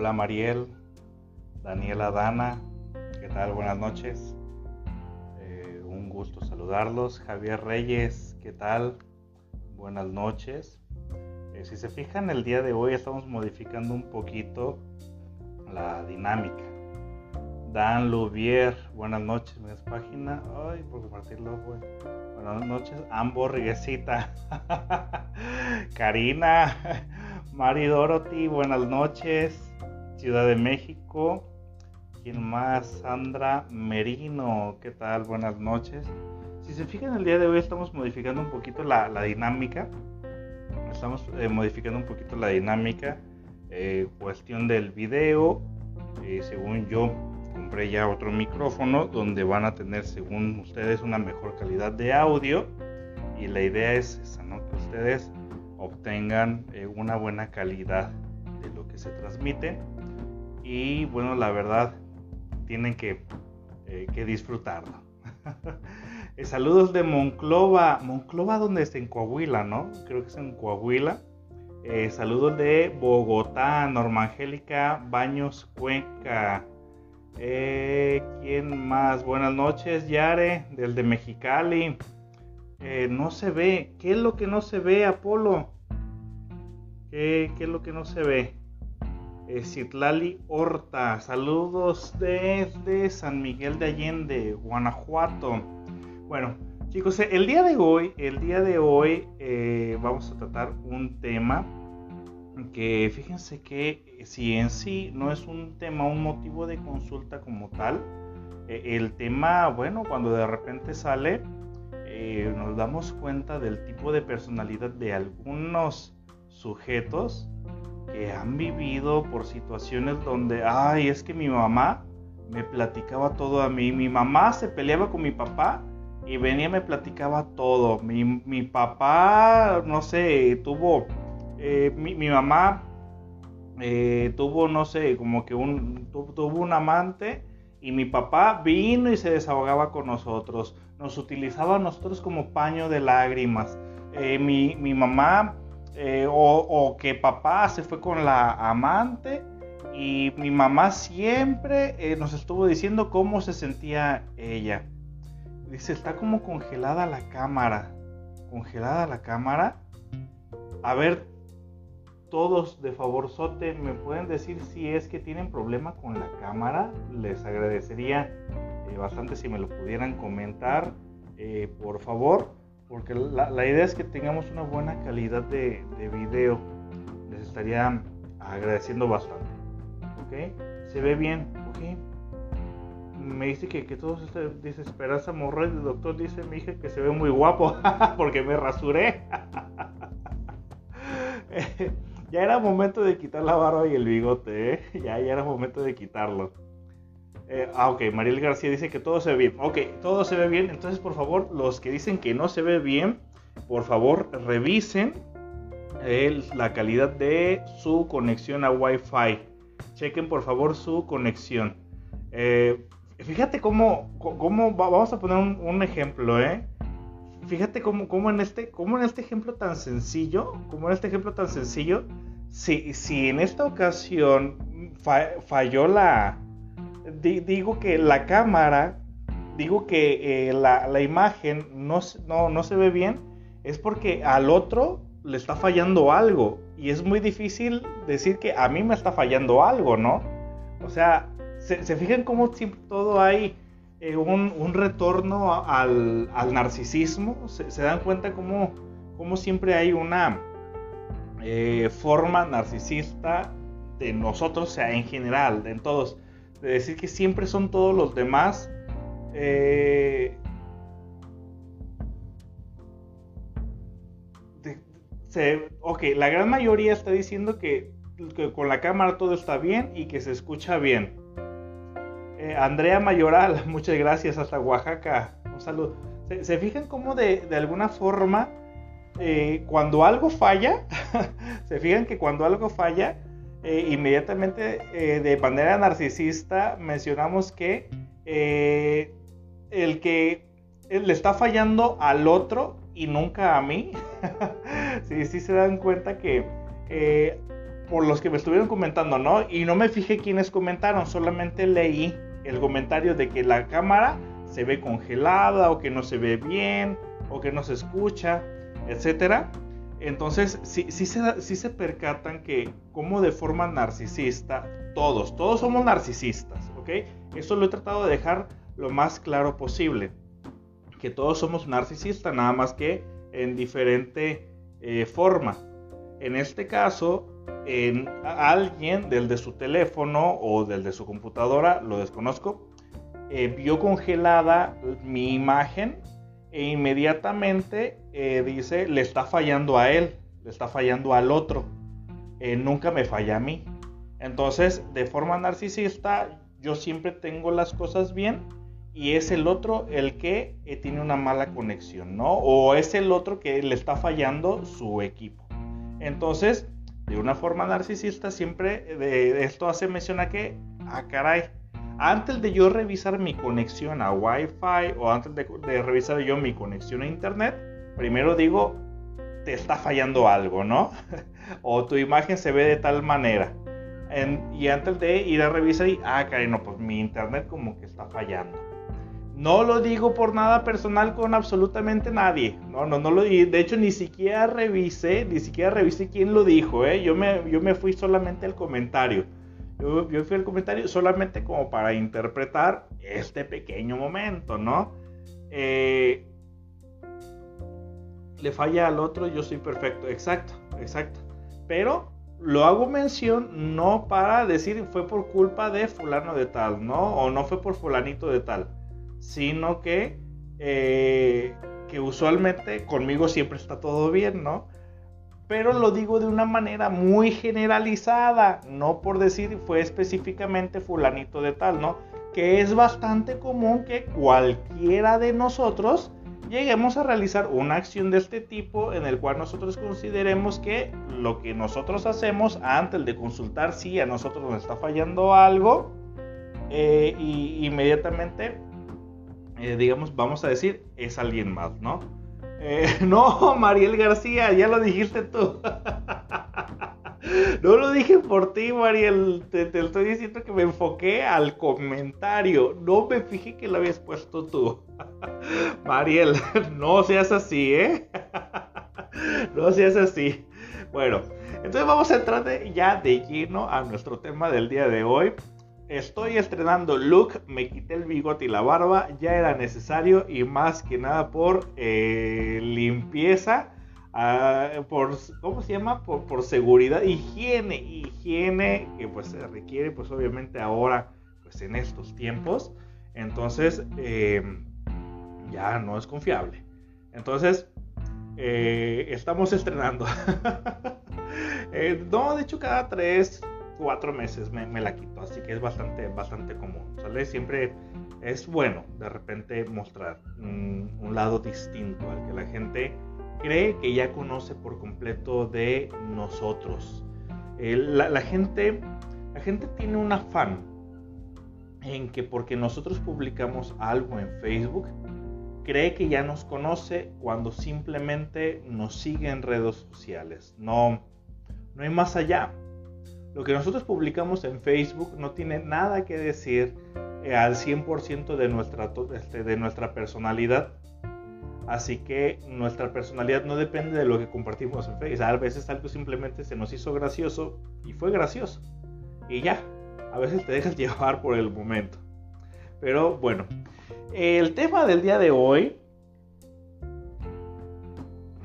Hola Mariel, Daniela Dana, ¿qué tal? Buenas noches. Eh, un gusto saludarlos. Javier Reyes, ¿qué tal? Buenas noches. Eh, si se fijan, el día de hoy estamos modificando un poquito la dinámica. Dan Lubier, buenas noches, mi página. Ay, por compartirlo, Buenas noches, ambos Riguecita. Karina, Mari Dorothy, buenas noches. Ciudad de México. ¿Quién más? Sandra Merino, ¿qué tal? Buenas noches. Si se fijan, el día de hoy estamos modificando un poquito la, dinámica. Estamos eh, modificando un poquito la dinámica. Eh, cuestión del video. Eh, según yo, compré ya otro micrófono donde van a tener, según ustedes, una mejor calidad de audio. Y la idea es esa, ¿no? Que ustedes obtengan una buena calidad de lo que se transmite y bueno, la verdad, tienen que, eh, que disfrutarlo. Eh, saludos de Monclova. Monclova, donde está en Coahuila, ¿no? Creo que es en Coahuila. Eh, saludos de Bogotá, Norma Angélica Baños Cuenca. ¿Quién más? Buenas noches, Yare, del de Mexicali. no se ve. ¿Qué es lo que no se ve, Apolo? ¿Qué, qué es lo que no se ve? Citlali Horta. Saludos desde San Miguel de Allende, Guanajuato. Bueno, chicos, el día de hoy, el día de hoy eh, vamos a tratar un tema que fíjense que si en sí no es un tema, un motivo de consulta como tal, eh, el tema, bueno, cuando de repente sale, eh, nos damos cuenta del tipo de personalidad de algunos sujetos que han vivido por situaciones donde, ay, es que mi mamá me platicaba todo a mí. Mi mamá se peleaba con mi papá y venía me platicaba todo. Mi, mi papá, no sé, tuvo, eh, mi, mi, mamá eh, tuvo, no sé, como que un, tuvo un amante y mi papá vino y se desahogaba con nosotros. Nos utilizaba a nosotros como paño de lágrimas. Eh, mi, mi mamá eh, o, que papá se fue con la amante y mi mamá siempre eh, nos estuvo diciendo cómo se sentía ella. Dice, está como congelada la cámara. Congelada la cámara. A ver, todos de favor sote, ¿me pueden decir si es que tienen problema con la cámara? Les agradecería eh, bastante si me lo pudieran comentar, por favor porque la, idea es que tengamos una buena calidad de, de, video. Les estaría agradeciendo bastante. ¿Ok? Se ve bien. ¿Ok? Me dice que, que todo se dice Esperanza Morrey, el doctor dice mi hija que se ve muy guapo porque me rasuré. ya era momento de quitar la barba y el bigote, ¿eh? ya, ya era momento de quitarlo. Eh, ah, ok, Mariel García dice que todo se ve bien. Ok, todo se ve bien. Entonces, por favor, los que dicen que no se ve bien, por favor, revisen la calidad de su conexión a Wi-Fi. Chequen, por favor, su conexión. Eh, fíjate cómo, cómo, vamos a poner un, ejemplo, ¿eh? Fíjate cómo, en este, cómo en este ejemplo tan sencillo, como en este ejemplo tan sencillo, si, si en esta ocasión falló la, digo que la cámara, digo que eh, la, imagen no, no, se ve bien, es porque al otro le está fallando algo. Y es muy difícil decir que a mí me está fallando algo, ¿no? O sea, se, fijan cómo siempre todo hay eh, un, retorno al, narcisismo. Se, dan cuenta cómo, cómo, siempre hay una eh, forma narcisista de nosotros, o sea, en general, en todos de decir que siempre son todos los demás. Eh, ok, la gran mayoría está diciendo que, con la cámara todo está bien y que se escucha bien. Eh, Andrea Mayoral, muchas gracias hasta Oaxaca. Un saludo. ¿Se, fijan cómo de, alguna forma eh, cuando algo falla, se fijan que cuando algo falla, eh, inmediatamente eh, de manera narcisista mencionamos que eh, el que le está fallando al otro y nunca a mí. sí, sí se dan cuenta que por los que me estuvieron comentando, ¿no? Y no me fijé quiénes comentaron, solamente leí el comentario de que la cámara se ve congelada o que no se ve bien o que no se escucha, etcétera. Entonces, sí, sí, se, sí se percatan que como de forma narcisista, todos, todos somos narcisistas, ¿ok? Eso lo he tratado de dejar lo más claro posible. Que todos somos narcisistas, nada más que en diferente eh, forma. En este caso, en alguien del de su teléfono o del de su computadora, lo desconozco, eh, vio congelada mi imagen e inmediatamente eh, dice, le está fallando a él, le está fallando al otro, eh, nunca me falla a mí. Entonces, de forma narcisista, yo siempre tengo las cosas bien y es el otro el que tiene una mala conexión, ¿no? O es el otro que le está fallando su equipo. Entonces, de una forma narcisista, siempre de esto hace mención a que, ah, caray, antes de yo revisar mi conexión a Wi-Fi o antes de, revisar yo mi conexión a Internet, primero digo, te está fallando algo, ¿no? o tu imagen se ve de tal manera. y antes de ir a revisar y, ah, caray, no, pues mi Internet como que está fallando. No lo digo por nada personal con absolutamente nadie. No, no, no lo De hecho, ni siquiera revisé, ni siquiera revisé quién lo dijo, ¿eh? Yo me, yo me fui solamente al comentario. Yo, fui al comentario solamente como para interpretar este pequeño momento, ¿no? Eh, le falla al otro, yo soy perfecto. Exacto, exacto. Pero lo hago mención no para decir fue por culpa de fulano de tal, ¿no? O no fue por fulanito de tal. Sino que, eh, que usualmente conmigo siempre está todo bien, ¿no? pero lo digo de una manera muy generalizada, no por decir fue específicamente fulanito de tal, ¿no? Que es bastante común que cualquiera de nosotros lleguemos a realizar una acción de este tipo en el cual nosotros consideremos que lo que nosotros hacemos antes de consultar si a nosotros nos está fallando algo, eh, y inmediatamente, eh, digamos, vamos a decir, es alguien más, ¿no? Eh, no, Mariel García, ya lo dijiste tú. No lo dije por ti, Mariel. Te, estoy diciendo que me enfoqué al comentario. No me fijé que lo habías puesto tú. Mariel, no seas así, ¿eh? No seas así. Bueno, entonces vamos a entrar ya de lleno a nuestro tema del día de hoy. Estoy estrenando look, me quité el bigote y la barba, ya era necesario y más que nada por eh, limpieza, ah, por, ¿cómo se llama? Por, seguridad, higiene, higiene que pues se requiere pues obviamente ahora pues en estos tiempos, entonces em, ya no es confiable. Entonces, eh, estamos estrenando. Eh, no, de hecho cada tres, cuatro meses me, la quito, así que es bastante, bastante común, ¿sale? Siempre es bueno de repente mostrar un, lado distinto al que la gente cree que ya conoce por completo de nosotros. la, gente, la gente tiene un afán en que porque nosotros publicamos algo en Facebook, cree que ya nos conoce cuando simplemente nos sigue en redes sociales. No, no hay más allá. Lo que nosotros publicamos en Facebook no tiene nada que decir eh, al 100% de nuestra, este, de nuestra personalidad. Así que nuestra personalidad no depende de lo que compartimos en Facebook. A veces algo simplemente se nos hizo gracioso y fue gracioso. Y ya, a veces te dejas llevar por el momento. Pero bueno, el tema del día de hoy...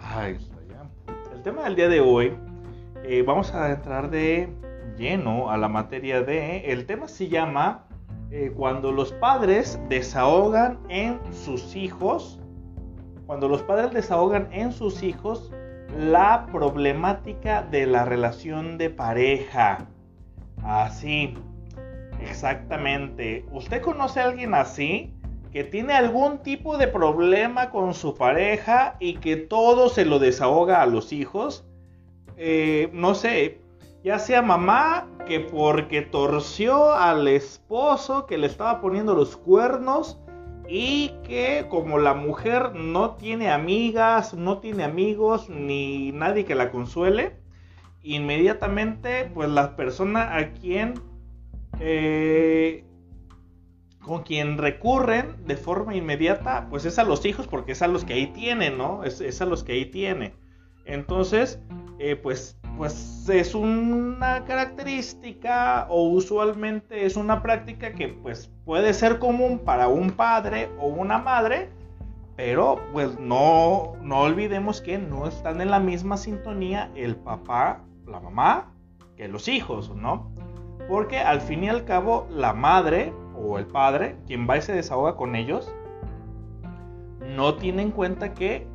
Ay, el tema del día de hoy, eh, vamos a entrar de lleno a la materia de... El tema se llama eh, cuando los padres desahogan en sus hijos, cuando los padres desahogan en sus hijos la problemática de la relación de pareja. Así, exactamente. ¿Usted conoce a alguien así? que tiene algún tipo de problema con su pareja y que todo se lo desahoga a los hijos. Eh, no sé, ya sea mamá que porque torció al esposo que le estaba poniendo los cuernos y que como la mujer no tiene amigas, no tiene amigos ni nadie que la consuele inmediatamente, pues la persona a quien, eh, con quien recurren de forma inmediata, pues es a los hijos, porque es a los que ahí tienen, ¿no? Es, a los que ahí tiene. Entonces, eh, pues, pues es una característica o usualmente es una práctica que pues puede ser común para un padre o una madre, pero pues no, no olvidemos que no están en la misma sintonía el papá la mamá que los hijos, ¿no? Porque al fin y al cabo la madre o el padre, quien va y se desahoga con ellos, no tiene en cuenta que,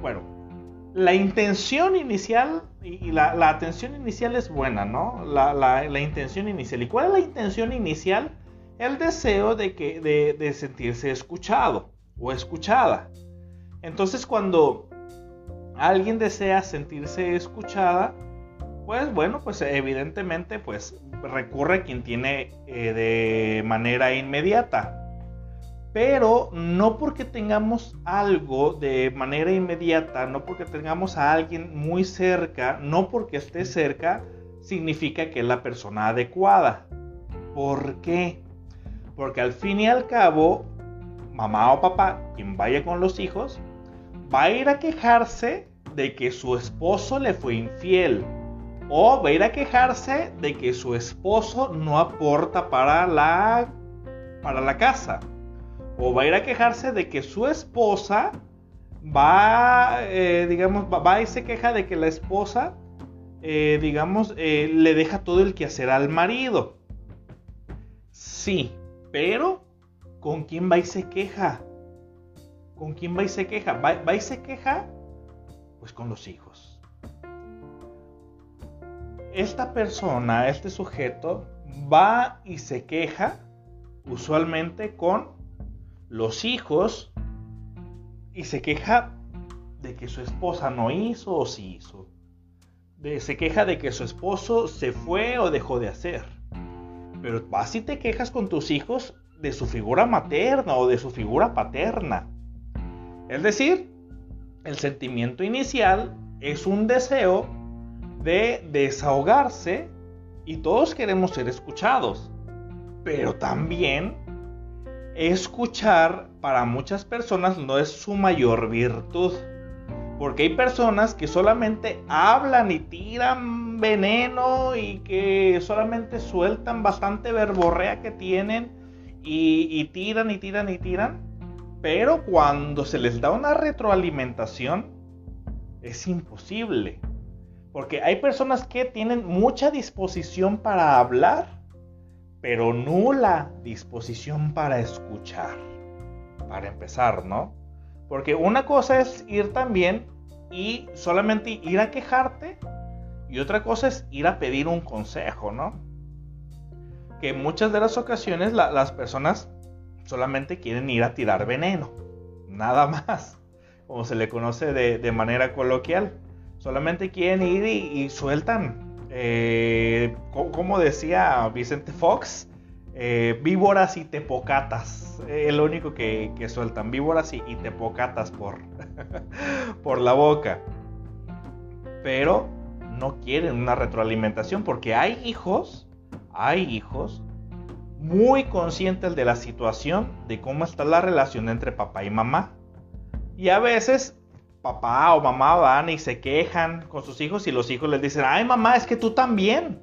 bueno, la intención inicial y la, atención inicial es buena, ¿no? La, intención inicial. ¿Y cuál es la intención inicial? El deseo de, que, de, sentirse escuchado o escuchada. Entonces cuando alguien desea sentirse escuchada, pues bueno, pues evidentemente pues recurre a quien tiene eh, de manera inmediata. Pero no porque tengamos algo de manera inmediata, no porque tengamos a alguien muy cerca, no porque esté cerca, significa que es la persona adecuada. ¿Por qué? Porque al fin y al cabo, mamá o papá, quien vaya con los hijos, va a ir a quejarse de que su esposo le fue infiel o va a ir a quejarse de que su esposo no aporta para la, para la casa. O va a ir a quejarse de que su esposa va, eh, digamos, va, y se queja de que la esposa, eh, digamos, eh, le deja todo el quehacer al marido. Sí, pero ¿con quién va y se queja? ¿Con quién va y se queja? va y se queja? Pues con los hijos esta persona, este sujeto, va y se queja usualmente con los hijos y se queja de que su esposa no hizo o sí hizo. se queja de que su esposo se fue o dejó de hacer. Pero vas y te quejas con tus hijos de su figura materna o de su figura paterna. Es decir, el sentimiento inicial es un deseo de desahogarse y todos queremos ser escuchados. Pero también escuchar para muchas personas no es su mayor virtud. Porque hay personas que solamente hablan y tiran veneno y que solamente sueltan bastante verborrea que tienen y, y tiran y tiran y tiran. Pero cuando se les da una retroalimentación, es imposible. Porque hay personas que tienen mucha disposición para hablar, pero nula disposición para escuchar. Para empezar, ¿no? Porque una cosa es ir también y solamente ir a quejarte y otra cosa es ir a pedir un consejo, ¿no? Que en muchas de las ocasiones las personas solamente quieren ir a tirar veneno, nada más, como se le conoce de manera coloquial. Solamente quieren ir y, sueltan, eh, como decía Vicente Fox, eh, víboras y tepocatas. Es lo único que, sueltan, víboras y, tepocatas por, por la boca. Pero no quieren una retroalimentación porque hay hijos, hay hijos muy conscientes de la situación, de cómo está la relación entre papá y mamá. Y a veces papá o mamá van y se quejan con sus hijos y los hijos les dicen, ay mamá, es que tú también,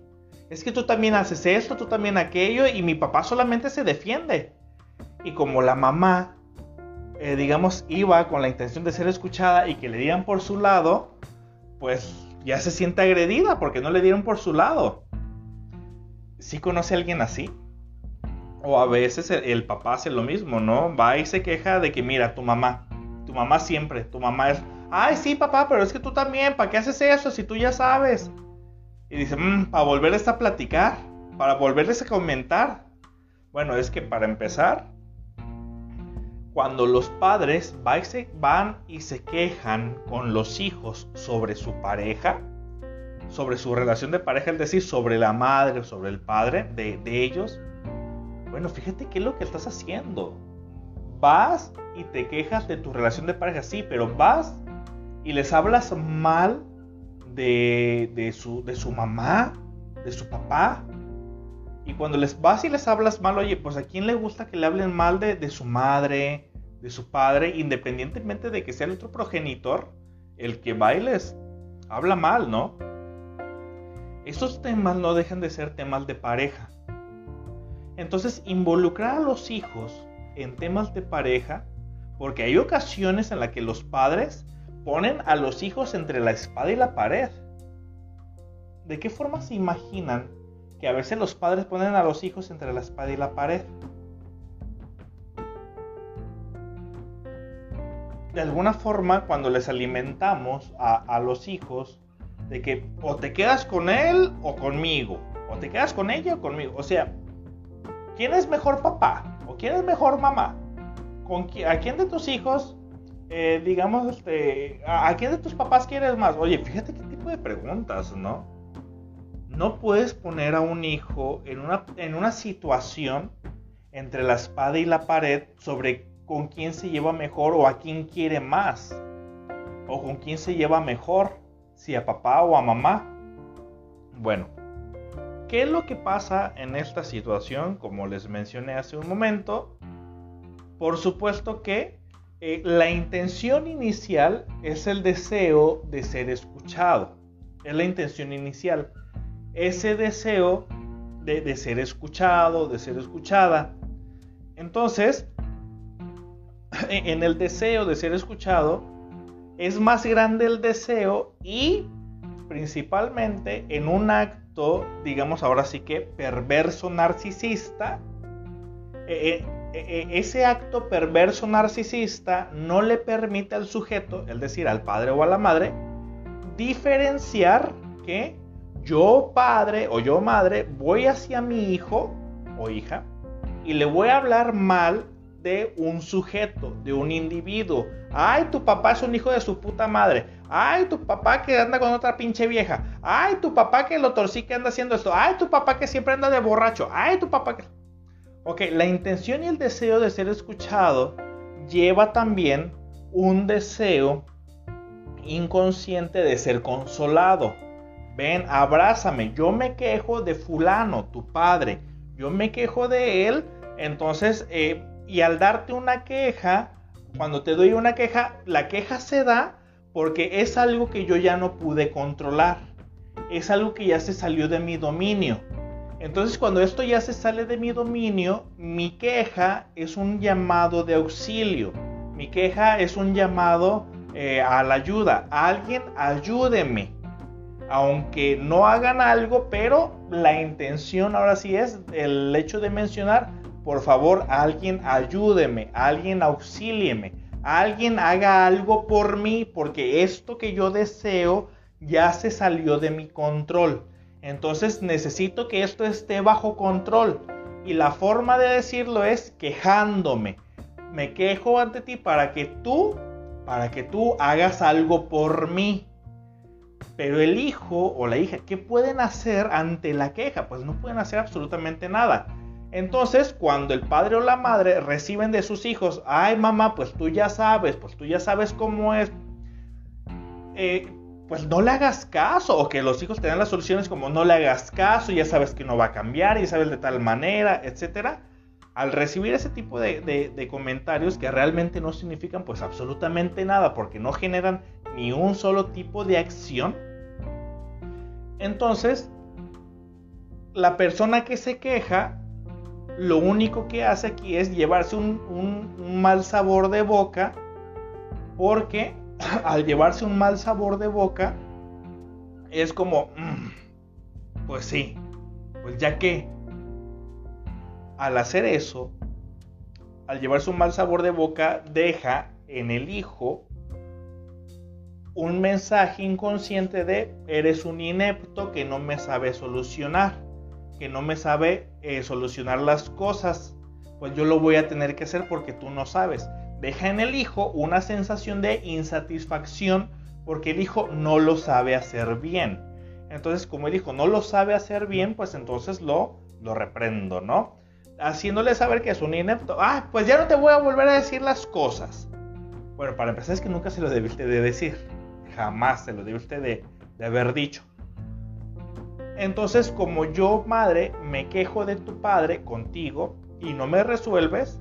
es que tú también haces esto, tú también aquello y mi papá solamente se defiende. Y como la mamá, eh, digamos, iba con la intención de ser escuchada y que le dieran por su lado, pues ya se siente agredida porque no le dieron por su lado. ¿Sí conoce a alguien así? O a veces el, el papá hace lo mismo, ¿no? Va y se queja de que, mira, tu mamá, mamá siempre, tu mamá es, ay, sí, papá, pero es que tú también, ¿para qué haces eso si tú ya sabes? Y dice, mmm, para volverles a platicar, para volverles a comentar. Bueno, es que para empezar, cuando los padres van y se quejan con los hijos sobre su pareja, sobre su relación de pareja, es decir, sobre la madre sobre el padre de, de ellos, bueno, fíjate qué es lo que estás haciendo vas y te quejas de tu relación de pareja, sí, pero vas y les hablas mal de, de, su, de su mamá, de su papá. Y cuando les vas y les hablas mal, oye, pues a quién le gusta que le hablen mal de, de su madre, de su padre, independientemente de que sea el otro progenitor, el que bailes habla mal, ¿no? Estos temas no dejan de ser temas de pareja. Entonces, involucrar a los hijos en temas de pareja, porque hay ocasiones en las que los padres ponen a los hijos entre la espada y la pared. ¿De qué forma se imaginan que a veces los padres ponen a los hijos entre la espada y la pared? de alguna forma cuando les alimentamos a, los hijos de que o te quedas con él o conmigo, o te quedas con ella o conmigo. O sea, ¿quién es mejor papá quién es mejor mamá? ¿Con ¿A quién de tus hijos, eh, digamos, este, a, quién de tus papás quieres más? Oye, fíjate qué tipo de preguntas, ¿no? No puedes poner a un hijo en una, en una situación entre la espada y la pared sobre con quién se lleva mejor o a quién quiere más. O con quién se lleva mejor, si a papá o a mamá. Bueno, ¿qué es lo que pasa en esta situación? Como les mencioné hace un momento, por supuesto que eh, la intención inicial es el deseo de ser escuchado. Es la intención inicial. Ese deseo de, de ser escuchado, de ser escuchada. Entonces, en el deseo de ser escuchado, es más grande el deseo y principalmente en un acto, digamos ahora sí que perverso narcisista, eh, eh, eh, ese acto perverso narcisista no le permite al sujeto, es decir, al padre o a la madre, diferenciar que yo padre o yo madre voy hacia mi hijo o hija y le voy a hablar mal de un sujeto, de un individuo. Ay, tu papá es un hijo de su puta madre. Ay, tu papá que anda con otra pinche vieja. Ay, tu papá que lo torcí que anda haciendo esto. Ay, tu papá que siempre anda de borracho. Ay, tu papá que... Ok, la intención y el deseo de ser escuchado lleva también un deseo inconsciente de ser consolado. Ven, abrázame. Yo me quejo de fulano, tu padre. Yo me quejo de él. Entonces, eh, y al darte una queja, cuando te doy una queja, la queja se da porque es algo que yo ya no pude controlar. Es algo que ya se salió de mi dominio. Entonces cuando esto ya se sale de mi dominio, mi queja es un llamado de auxilio. Mi queja es un llamado eh, a la ayuda. Alguien ayúdeme. Aunque no hagan algo, pero la intención ahora sí es el hecho de mencionar, por favor, alguien ayúdeme, alguien auxílieme, alguien haga algo por mí, porque esto que yo deseo ya se salió de mi control. Entonces necesito que esto esté bajo control. Y la forma de decirlo es quejándome. Me quejo ante ti para que tú, para que tú hagas algo por mí. Pero el hijo o la hija, ¿qué pueden hacer ante la queja? Pues no pueden hacer absolutamente nada. Entonces, cuando el padre o la madre reciben de sus hijos, ay mamá, pues tú ya sabes, pues tú ya sabes cómo es, eh, pues no le hagas caso, o que los hijos te dan las soluciones como no le hagas caso, ya sabes que no va a cambiar, ya sabes de tal manera, etc. Al recibir ese tipo de, de comentarios que realmente no significan pues absolutamente nada, porque no generan ni un solo tipo de acción, entonces la persona que se queja lo único que hace aquí es llevarse un, mal sabor de boca, porque al llevarse un mal sabor de boca, es como, mm, pues sí, pues ya que al hacer eso, al llevarse un mal sabor de boca, deja en el hijo un mensaje inconsciente de eres un inepto que no me sabe solucionar que no me sabe eh, solucionar las cosas, pues yo lo voy a tener que hacer porque tú no sabes. Deja en el hijo una sensación de insatisfacción porque el hijo no lo sabe hacer bien. Entonces, como el hijo no lo sabe hacer bien, pues entonces lo, lo reprendo, ¿no? Haciéndole saber que es un inepto. Ah, pues ya no te voy a volver a decir las cosas. Bueno, para empezar es que nunca se lo debiste de decir. Jamás se lo debe usted de, de haber dicho. Entonces, como yo, madre, me quejo de tu padre contigo y no me resuelves,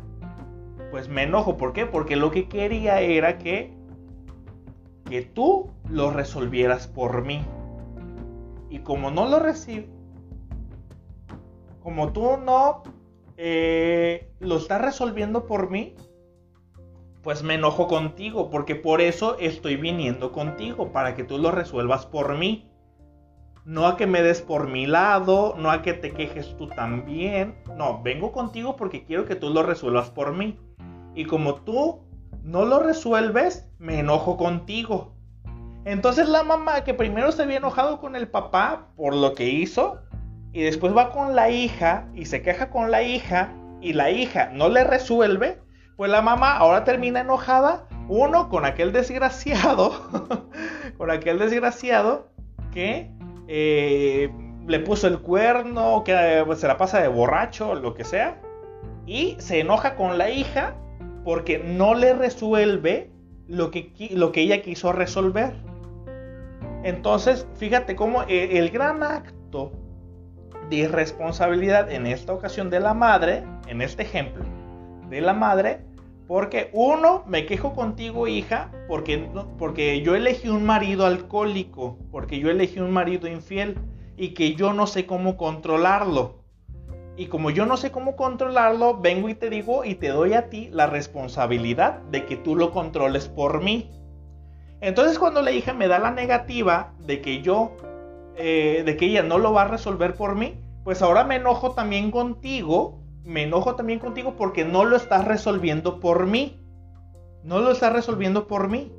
pues me enojo. ¿Por qué? Porque lo que quería era que, que tú lo resolvieras por mí. Y como no lo recibes, como tú no eh, lo estás resolviendo por mí, pues me enojo contigo, porque por eso estoy viniendo contigo, para que tú lo resuelvas por mí. No a que me des por mi lado, no a que te quejes tú también. No, vengo contigo porque quiero que tú lo resuelvas por mí. Y como tú no lo resuelves, me enojo contigo. Entonces la mamá que primero se había enojado con el papá por lo que hizo, y después va con la hija y se queja con la hija y la hija no le resuelve, pues la mamá ahora termina enojada, uno con aquel desgraciado, con aquel desgraciado que eh, le puso el cuerno, que pues, se la pasa de borracho, lo que sea, y se enoja con la hija porque no le resuelve lo que, lo que ella quiso resolver. Entonces, fíjate cómo eh, el gran acto de irresponsabilidad en esta ocasión de la madre, en este ejemplo, de la madre, porque uno, me quejo contigo hija, porque, porque yo elegí un marido alcohólico, porque yo elegí un marido infiel y que yo no sé cómo controlarlo. Y como yo no sé cómo controlarlo, vengo y te digo y te doy a ti la responsabilidad de que tú lo controles por mí. Entonces cuando la hija me da la negativa de que yo eh, de que ella no lo va a resolver por mí, pues ahora me enojo también contigo, me enojo también contigo porque no lo estás resolviendo por mí. No lo estás resolviendo por mí.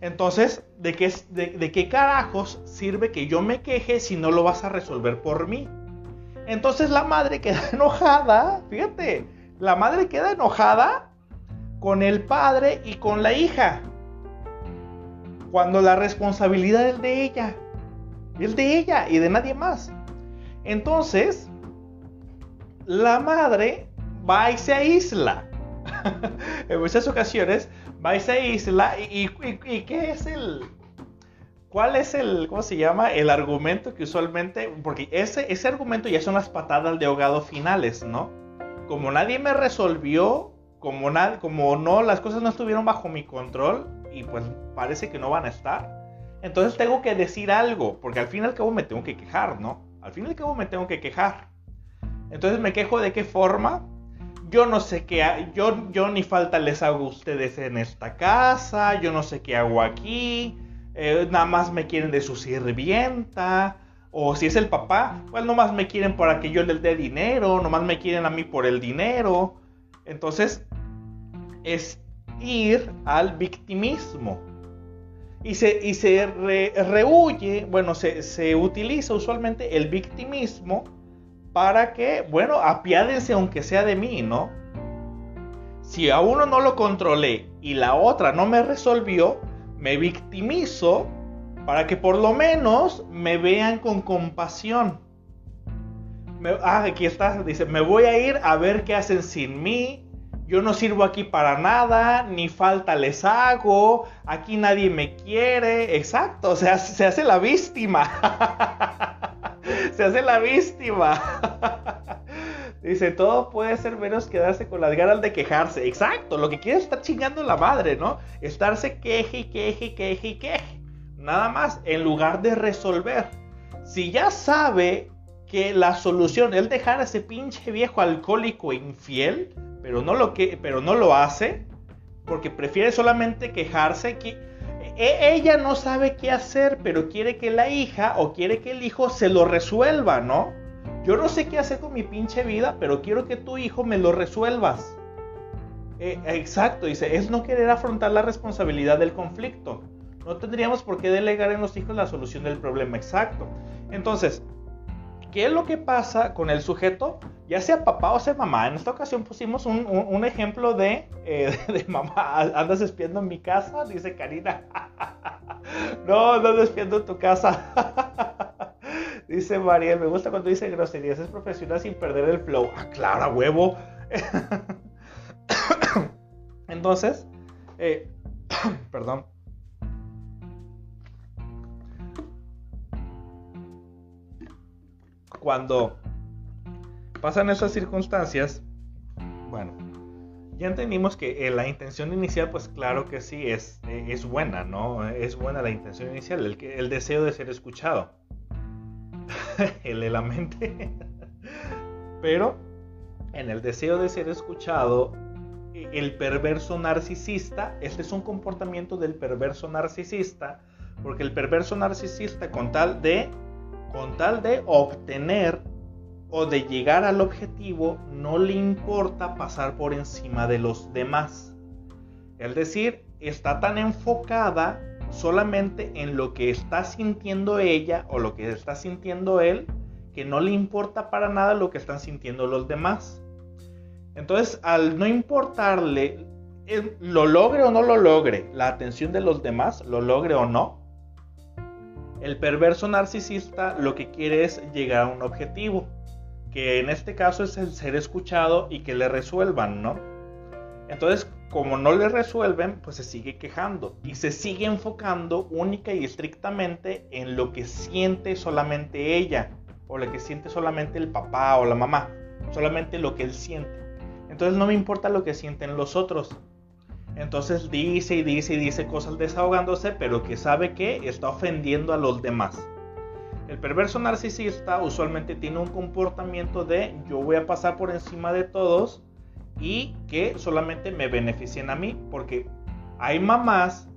Entonces, ¿de qué, de, qué carajos sirve que yo me queje si no lo vas a resolver por mí? Entonces la madre queda enojada, fíjate, la madre queda enojada con el padre y con la hija. Cuando la responsabilidad es de ella. Es de ella y de nadie más. Entonces, la madre va y se aísla. en muchas ocasiones va y se aísla. Y, qué es el... ¿Cuál es el, cómo se llama? El argumento que usualmente, porque ese, ese argumento ya son las patadas de ahogado finales, ¿no? Como nadie me resolvió, como, como no, las cosas no estuvieron bajo mi control y pues parece que no van a estar, entonces tengo que decir algo, porque al fin y al cabo me tengo que quejar, ¿no? Al fin y al cabo me tengo que quejar. Entonces me quejo de qué forma. Yo no sé qué, yo, yo ni falta les hago a ustedes en esta casa, yo no sé qué hago aquí, eh, nada más me quieren de su sirvienta, o si es el papá, pues nomás me quieren para que yo les dé dinero, nomás me quieren a mí por el dinero. Entonces, es ir al victimismo y se, y se rehuye, bueno, se, se, utiliza usualmente el victimismo para que, bueno, apiádense aunque sea de mí, ¿no? Si a uno no lo controlé y la otra no me resolvió, me victimizo para que por lo menos me vean con compasión. ah, aquí está, dice, me voy a ir a ver qué hacen sin mí, yo no sirvo aquí para nada, ni falta les hago, aquí nadie me quiere, exacto, o sea, se hace la víctima, se hace la víctima. Dice, todo puede ser menos quedarse con las ganas de quejarse. Exacto, lo que quiere es estar chingando la madre, ¿no? Estarse queje queje queje queje. Nada más, en lugar de resolver. Si ya sabe que la solución es dejar a ese pinche viejo alcohólico infiel, pero no lo, que, pero no lo hace porque prefiere solamente quejarse. Que, e, ella no sabe qué hacer, pero quiere que la hija o quiere que el hijo se lo resuelva, ¿no? Yo no sé qué hacer con mi pinche vida, pero quiero que tu hijo me lo resuelvas. E, exacto, dice, es no querer afrontar la responsabilidad del conflicto. No tendríamos por qué delegar en los hijos la solución del problema. Exacto. Entonces, ¿qué es lo que pasa con el sujeto? ya sea papá o sea mamá. En esta ocasión pusimos un, ejemplo de, eh, mamá, andas espiando en mi casa, dice Karina. no, no ando espiando en tu casa. dice Mariel, me gusta cuando dice groserías, es profesional sin perder el flow. Ah, claro, huevo. Entonces, eh, perdón. Cuando pasan esas circunstancias, bueno, ya entendimos que eh, la intención inicial, pues claro que sí, es, eh, es buena, ¿no? Es buena la intención inicial, el, deseo de ser escuchado. el de la mente. Pero en el deseo de ser escuchado, e, el perverso narcisista, este es un comportamiento del perverso narcisista, porque el perverso narcisista con tal de con tal de obtener o de llegar al objetivo, no le importa pasar por encima de los demás. Es decir, está tan enfocada solamente en lo que está sintiendo ella o lo que está sintiendo él, que no le importa para nada lo que están sintiendo los demás. Entonces, al no importarle, lo logre o no lo logre, la atención de los demás, lo logre o no, el perverso narcisista lo que quiere es llegar a un objetivo, que en este caso es el ser escuchado y que le resuelvan, ¿no? Entonces, como no le resuelven, pues se sigue quejando y se sigue enfocando única y estrictamente en lo que siente solamente ella o lo que siente solamente el papá o la mamá, solamente lo que él siente. Entonces no me importa lo que sienten los otros, entonces dice y dice y dice cosas desahogándose, pero que sabe que está ofendiendo a los demás. El perverso narcisista usualmente tiene un comportamiento de yo voy a pasar por encima de todos y que solamente me beneficien a mí, porque hay mamás,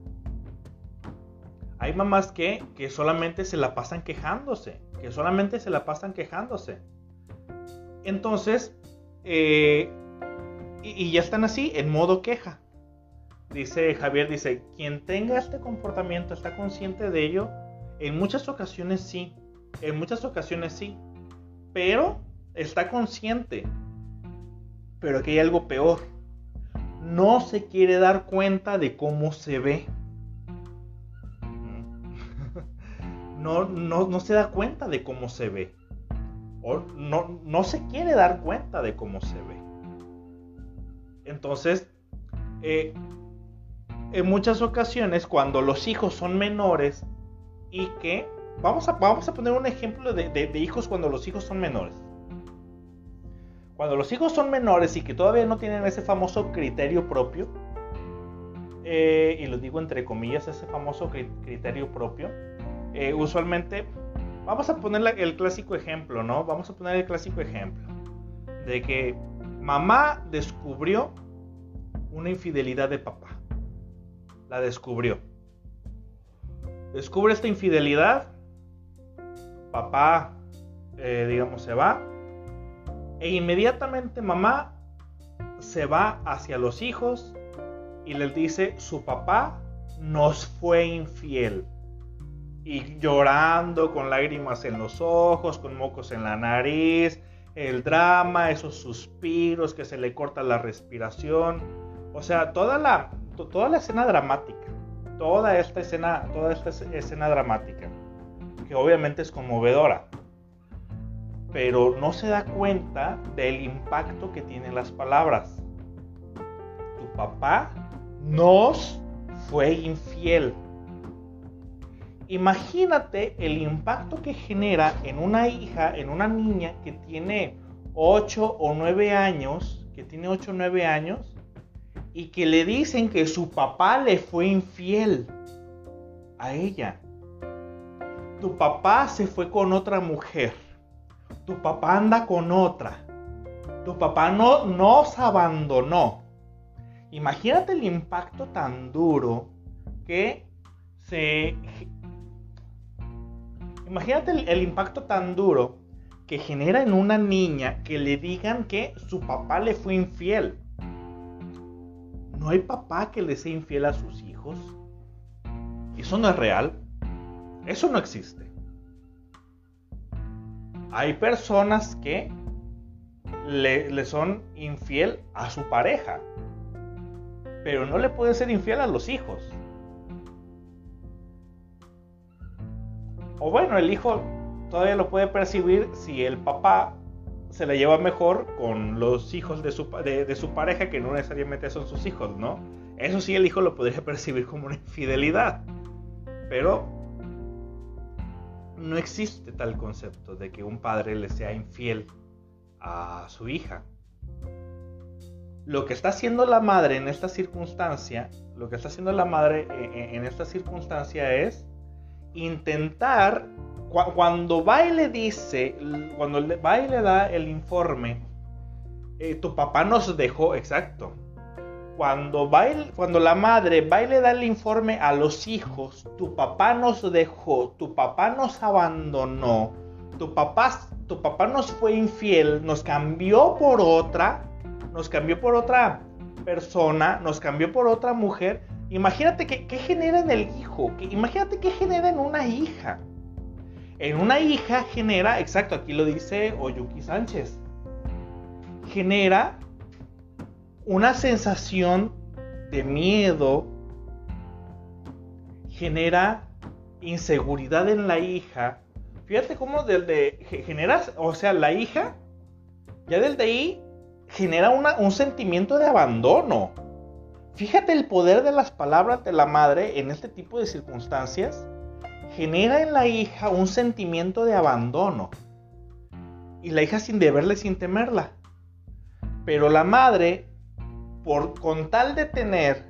hay mamás que, que solamente se la pasan quejándose, que solamente se la pasan quejándose. Entonces, eh, y ya están así, en modo queja dice Javier, dice, quien tenga este comportamiento está consciente de ello. En muchas ocasiones sí, en muchas ocasiones sí, pero está consciente. Pero aquí hay algo peor. No se quiere dar cuenta de cómo se ve. No, no, no se da cuenta de cómo se ve. O no, no se quiere dar cuenta de cómo se ve. Entonces, eh, en muchas ocasiones cuando los hijos son menores y que, vamos a, vamos a poner un ejemplo de, hijos cuando los hijos son menores. Cuando los hijos son menores y que todavía no tienen ese famoso criterio propio, eh, y lo digo entre comillas, ese famoso criterio propio, eh, usualmente, vamos a poner el clásico ejemplo, ¿no? Vamos a poner el clásico ejemplo de que mamá descubrió una infidelidad de papá la descubrió. Descubre esta infidelidad, papá, eh, digamos, se va, e inmediatamente mamá se va hacia los hijos y les dice, su papá nos fue infiel. Y llorando con lágrimas en los ojos, con mocos en la nariz, el drama, esos suspiros que se le corta la respiración. O sea, toda la, toda la escena dramática, toda esta escena, toda esta escena dramática, que obviamente es conmovedora, pero no se da cuenta del impacto que tienen las palabras. Tu papá nos fue infiel. Imagínate el impacto que genera en una hija, en una niña que tiene 8 o 9 años, que tiene 8 o 9 años, y que le dicen que su papá le fue infiel a ella. Tu papá se fue con otra mujer. Tu papá anda con otra. Tu papá no nos abandonó. Imagínate el impacto tan duro que se... Imagínate el, el impacto tan duro que genera en una niña que le digan que su papá le fue infiel. ¿No hay papá que le sea infiel a sus hijos? Eso no es real. Eso no existe. Hay personas que le, son infiel a su pareja, pero no le pueden ser infiel a los hijos. O bueno, el hijo todavía lo puede percibir si el papá se la lleva mejor con los hijos de su, de, su pareja que no necesariamente son sus hijos, ¿no? Eso sí el hijo lo podría percibir como una infidelidad. Pero no existe tal concepto de que un padre le sea infiel a su hija. Lo que está haciendo la madre en esta circunstancia, lo que está haciendo la madre eh, eh, en esta circunstancia es intentar, cuando va y le dice, cuando va y le da el informe, eh, tu papá nos dejó, exacto, cuando, va cuando la madre va y le da el informe a los hijos, tu papá nos dejó, tu papá nos abandonó, tu papá, tu papá nos fue infiel, nos cambió por otra, nos cambió por otra persona, nos cambió por otra mujer. Imagínate qué genera en el hijo, imagínate qué genera en una hija. En una hija genera, exacto, aquí lo dice Oyuki Sánchez, genera una sensación de miedo, genera inseguridad en la hija. Fíjate cómo desde generas, o sea, la hija, ya desde ahí genera un sentimiento de abandono. Fíjate el poder de las palabras de la madre en este tipo de circunstancias. Genera en la hija un sentimiento de abandono. Y la hija sin deberle, sin temerla. Pero la madre por con tal de tener,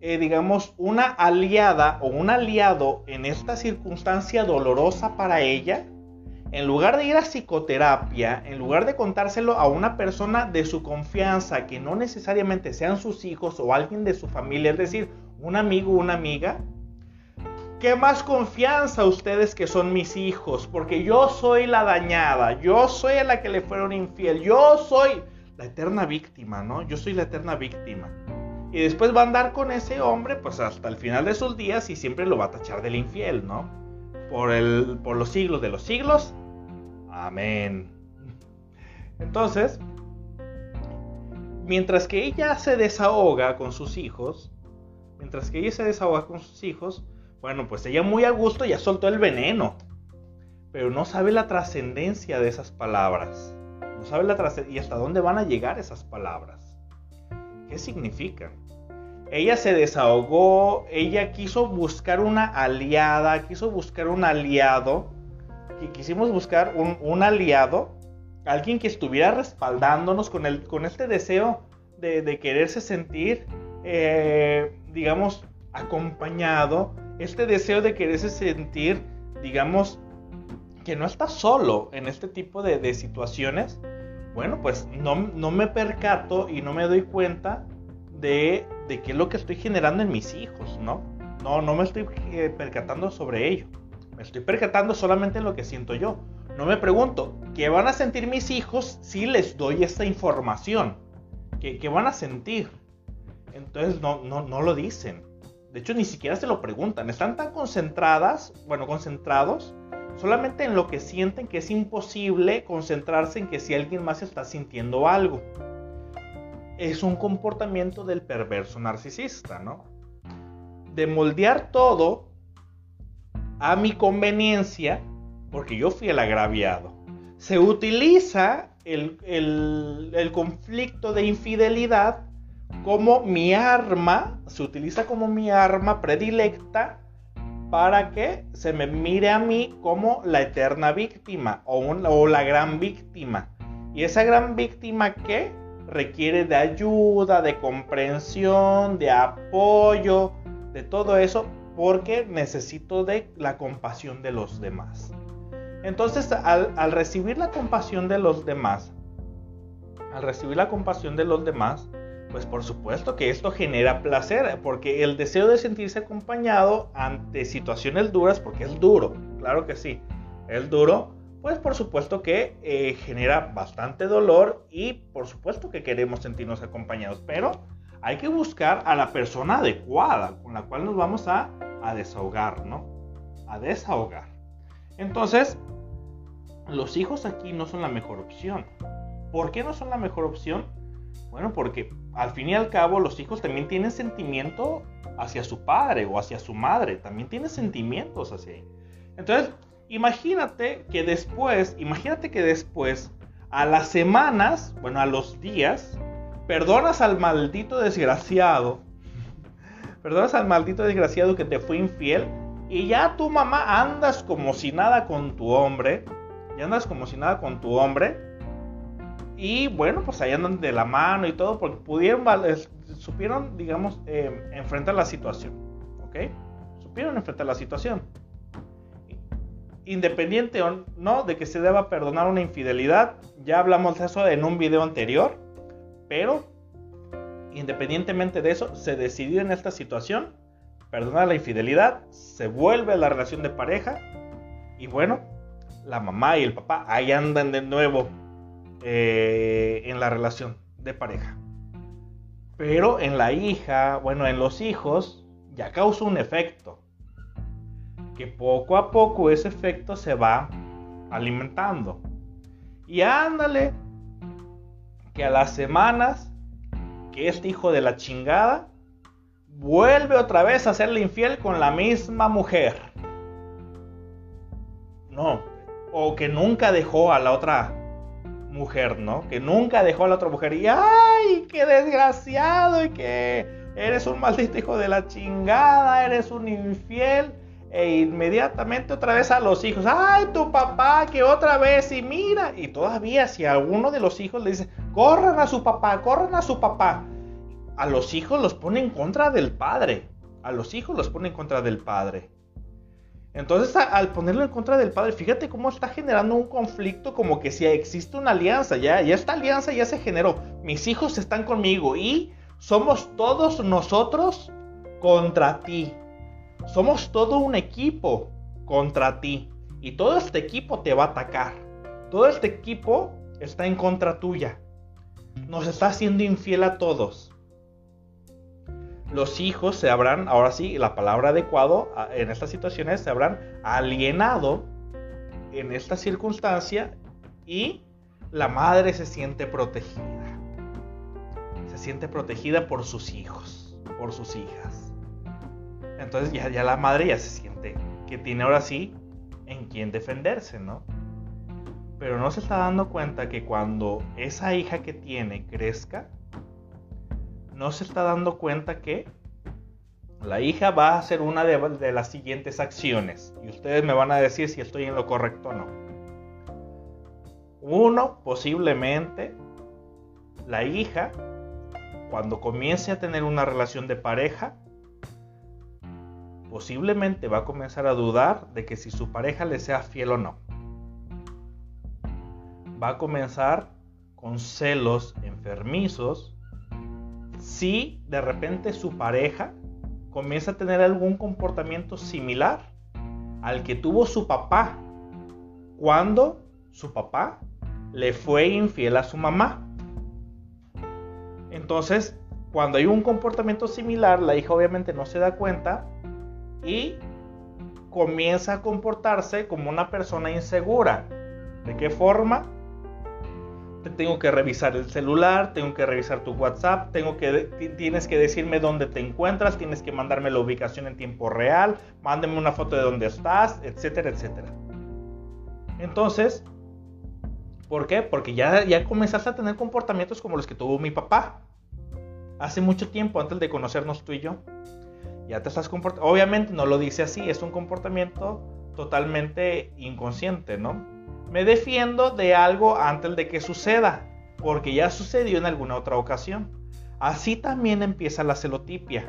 eh, digamos, una aliada o un aliado en esta circunstancia dolorosa para ella, en lugar de ir a psicoterapia, en lugar de contárselo a una persona de su confianza, que no necesariamente sean sus hijos o alguien de su familia, es decir, un amigo o una amiga, ¿qué más confianza ustedes que son mis hijos? Porque yo soy la dañada, yo soy la que le fueron infiel, yo soy la eterna víctima, ¿no? Yo soy la eterna víctima. Y después va a andar con ese hombre, pues hasta el final de sus días y siempre lo va a tachar del infiel, ¿no? Por, el, por los siglos de los siglos. Amén. Entonces, mientras que ella se desahoga con sus hijos, mientras que ella se desahoga con sus hijos, bueno, pues ella muy a gusto ya soltó el veneno, pero no sabe la trascendencia de esas palabras no sabe la y hasta dónde van a llegar esas palabras. ¿Qué significan? Ella se desahogó, ella quiso buscar una aliada, quiso buscar un aliado, quisimos buscar un, aliado, alguien que estuviera respaldándonos con, el, con este deseo de, quererse sentir, eh, digamos, acompañado, este deseo de quererse sentir, digamos, que no está solo en este tipo de, situaciones, bueno, pues no, me percato y no me doy cuenta de, de, qué es lo que estoy generando en mis hijos, ¿no? No, no me estoy eh, percatando sobre ello. Me estoy percatando solamente en lo que siento yo. No me pregunto, ¿qué van a sentir mis hijos si les doy esta información? ¿Qué, qué van a sentir? Entonces no, no, no lo dicen. De hecho, ni siquiera se lo preguntan. Están tan concentradas, bueno, concentrados solamente en lo que sienten que es imposible concentrarse en que si alguien más está sintiendo algo. Es un comportamiento del perverso narcisista, ¿no? De moldear todo a mi conveniencia, porque yo fui el agraviado. Se utiliza el, el conflicto de infidelidad como mi arma, se utiliza como mi arma predilecta para que se me mire a mí como la eterna víctima o, la gran víctima. Y esa gran víctima que requiere de ayuda, de comprensión, de apoyo, de todo eso, porque necesito de la compasión de los demás. Entonces, al, al recibir la compasión de los demás, al recibir la compasión de los demás, pues por supuesto que esto genera placer, porque el deseo de sentirse acompañado ante situaciones duras, porque es duro, claro que sí, es duro, pues por supuesto que eh, genera bastante dolor y por supuesto que queremos sentirnos acompañados, pero hay que buscar a la persona adecuada con la cual nos vamos a, a desahogar, ¿no? A desahogar. Entonces, los hijos aquí no son la mejor opción. ¿Por qué no son la mejor opción? Bueno, porque al fin y al cabo los hijos también tienen sentimiento hacia su padre o hacia su madre, también tienen sentimientos hacia él. Entonces, imagínate que después, imagínate que después, a las semanas, bueno, a los días, perdonas al maldito desgraciado, perdonas al maldito desgraciado que te fue infiel Y ya tu mamá andas como si nada con tu hombre. Y andas como si nada con tu hombre. Y bueno, pues ahí andan de la mano y todo porque pudieron, supieron, digamos, eh, enfrentar la situación. ¿Ok? Supieron enfrentar la situación. Independiente o no de que se deba perdonar una infidelidad, ya hablamos de eso en un video anterior. Pero, independientemente de eso, se decidió en esta situación perdonar la infidelidad, se vuelve a la relación de pareja y bueno, la mamá y el papá ahí andan de nuevo eh, en la relación de pareja. Pero en la hija, bueno, en los hijos, ya causa un efecto. Que poco a poco ese efecto se va alimentando. Y ándale, que a las semanas, que este hijo de la chingada vuelve otra vez a serle infiel con la misma mujer. No, o que nunca dejó a la otra mujer, ¿no? Que nunca dejó a la otra mujer y ¡ay, qué desgraciado! Y que eres un maldito hijo de la chingada, eres un infiel. E inmediatamente otra vez a los hijos, ¡ay, tu papá, que otra vez! Y mira, y todavía si a uno de los hijos le dice, corran a su papá, corran a su papá a los hijos los pone en contra del padre. A los hijos los pone en contra del padre. Entonces, al ponerlo en contra del padre, fíjate cómo está generando un conflicto, como que si existe una alianza, ya, ya esta alianza ya se generó. Mis hijos están conmigo y somos todos nosotros contra ti. Somos todo un equipo contra ti. Y todo este equipo te va a atacar. Todo este equipo está en contra tuya. Nos está haciendo infiel a todos los hijos se habrán, ahora sí, la palabra adecuado en estas situaciones, se habrán alienado en esta circunstancia y la madre se siente protegida. Se siente protegida por sus hijos, por sus hijas. Entonces ya, ya la madre ya se siente que tiene ahora sí en quién defenderse, ¿no? Pero no se está dando cuenta que cuando esa hija que tiene crezca, no se está dando cuenta que la hija va a hacer una de, las siguientes acciones. Y ustedes me van a decir si estoy en lo correcto o no. Uno, posiblemente, la hija, cuando comience a tener una relación de pareja, posiblemente va a comenzar a dudar de que si su pareja le sea fiel o no. Va a comenzar con celos enfermizos si de repente su pareja comienza a tener algún comportamiento similar al que tuvo su papá cuando su papá le fue infiel a su mamá. Entonces, cuando hay un comportamiento similar, la hija obviamente no se da cuenta y comienza a comportarse como una persona insegura. ¿De qué forma? Tengo que revisar el celular, tengo que revisar tu WhatsApp, tengo que, tienes que decirme dónde te encuentras, tienes que mandarme la ubicación en tiempo real, mándeme una foto de dónde estás, etcétera, etcétera. Entonces, ¿por qué? Porque ya, ya comenzaste a tener comportamientos como los que tuvo mi papá. Hace mucho tiempo, antes de conocernos tú y yo. Ya te estás comportando. Obviamente no lo dice así, es un comportamiento totalmente inconsciente, ¿no? Me defiendo de algo antes de que suceda, porque ya sucedió en alguna otra ocasión. Así también empieza la celotipia.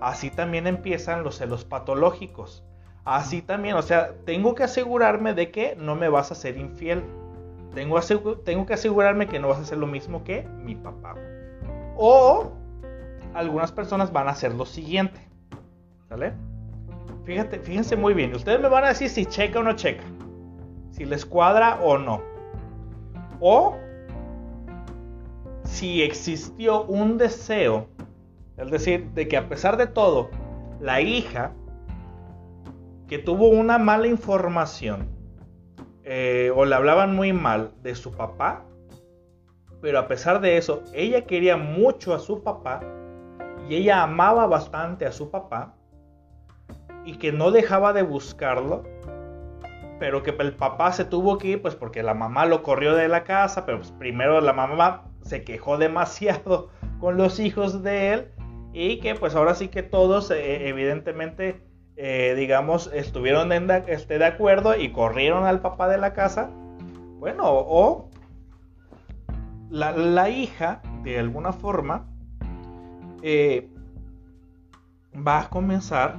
Así también empiezan los celos patológicos. Así también, o sea, tengo que asegurarme de que no me vas a ser infiel. Tengo, que asegurarme que no vas a hacer lo mismo que mi papá. O algunas personas van a hacer lo siguiente. ¿Sale? Fíjense muy bien. Ustedes me van a decir si checa o no checa si les cuadra o no. O si existió un deseo, es decir, de que a pesar de todo, la hija que tuvo una mala información eh, o le hablaban muy mal de su papá, pero a pesar de eso, ella quería mucho a su papá y ella amaba bastante a su papá y que no dejaba de buscarlo pero que el papá se tuvo que ir, pues porque la mamá lo corrió de la casa, pero pues primero la mamá se quejó demasiado con los hijos de él y que pues ahora sí que todos eh, evidentemente eh, digamos, estuvieron este, de acuerdo y corrieron al papá de la casa. Bueno, o la, hija, de alguna forma, eh, va a comenzar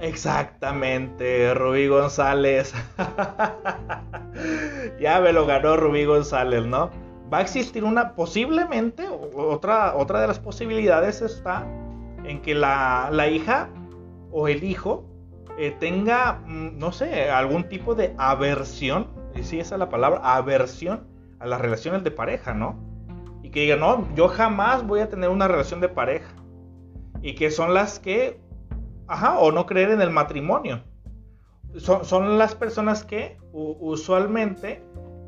Exactamente, Rubí González. ya me lo ganó Rubí González, ¿no? Va a existir una, posiblemente, otra, otra de las posibilidades está en que la, hija o el hijo eh, tenga, mm, no sé, algún tipo de aversión, y sí, esa es la palabra, aversión a las relaciones de pareja, ¿no? Y que diga, no, yo jamás voy a tener una relación de pareja. Y que son las que Ajá, o no creer en el matrimonio. Son, las personas que usualmente,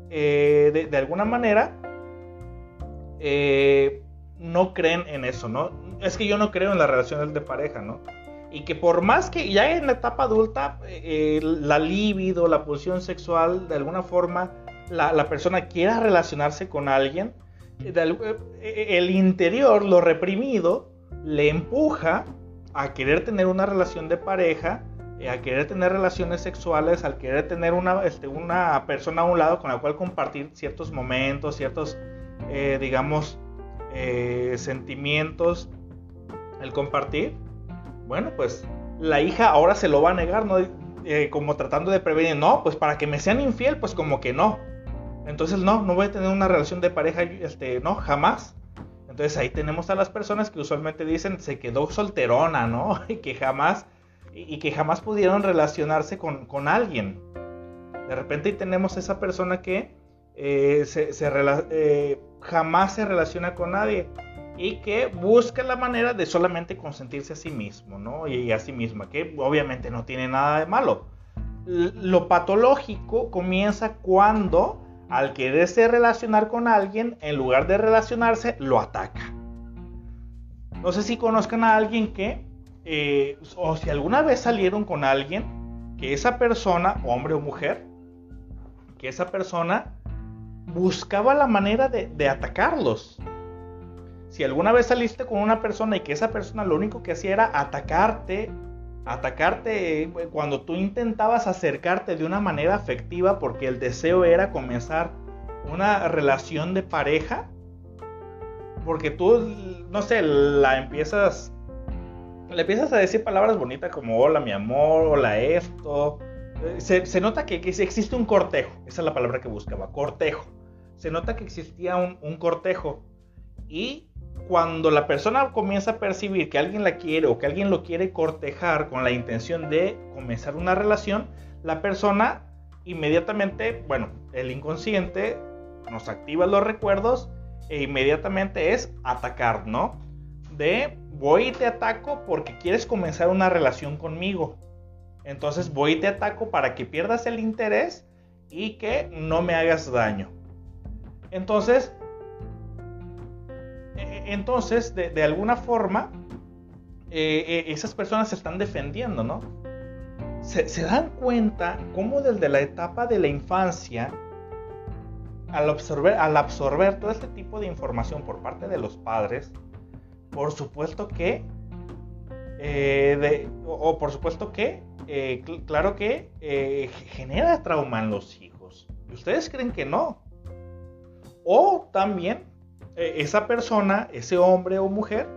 eh, de, alguna manera, eh, no creen en eso, ¿no? Es que yo no creo en las relaciones de pareja, ¿no? Y que por más que ya en la etapa adulta, eh, la libido, la pulsión sexual, de alguna forma, la, la persona quiera relacionarse con alguien, el interior, lo reprimido, le empuja a querer tener una relación de pareja, eh, a querer tener relaciones sexuales, al querer tener una, este, una persona a un lado con la cual compartir ciertos momentos, ciertos, eh, digamos, eh, sentimientos, el compartir, bueno, pues la hija ahora se lo va a negar, ¿no? como tratando de prevenir, no, pues para que me sean infiel, pues como que no. Entonces no, no voy a tener una relación de pareja, este, no, jamás. Entonces ahí tenemos a las personas que usualmente dicen se quedó solterona, ¿no? Y que jamás, y que jamás pudieron relacionarse con, alguien. De repente ahí tenemos esa persona que eh, se, eh, jamás se relaciona con nadie y que busca la manera de solamente consentirse a sí mismo, ¿no? Y, a sí misma, que obviamente no tiene nada de malo. lo patológico comienza cuando al quererse relacionar con alguien, en lugar de relacionarse, lo ataca. No sé si conozcan a alguien que, eh, o si alguna vez salieron con alguien, que esa persona, hombre o mujer, que esa persona buscaba la manera de, de atacarlos. Si alguna vez saliste con una persona y que esa persona lo único que hacía era atacarte, atacarte cuando tú intentabas acercarte de una manera afectiva porque el deseo era comenzar una relación de pareja, porque tú, no sé, la empiezas, le empiezas a decir palabras bonitas como hola mi amor, hola esto. Eh, se, nota que, existe un cortejo, esa es la palabra que buscaba, cortejo. Se nota que existía un, un cortejo y cuando la persona comienza a percibir que alguien la quiere o que alguien lo quiere cortejar con la intención de comenzar una relación, la persona inmediatamente, bueno, el inconsciente nos activa los recuerdos e inmediatamente es atacar, ¿no? De voy y te ataco porque quieres comenzar una relación conmigo. Entonces voy y te ataco para que pierdas el interés y que no me hagas daño. Entonces, entonces, de, alguna forma, eh, eh, esas personas se están defendiendo, ¿no? Se, dan cuenta cómo desde la etapa de la infancia, al absorber, al absorber todo este tipo de información por parte de los padres, por supuesto que, eh, o, por supuesto que, claro que genera trauma en los hijos. ¿Ustedes creen que no? O también eh, esa persona, ese hombre o mujer,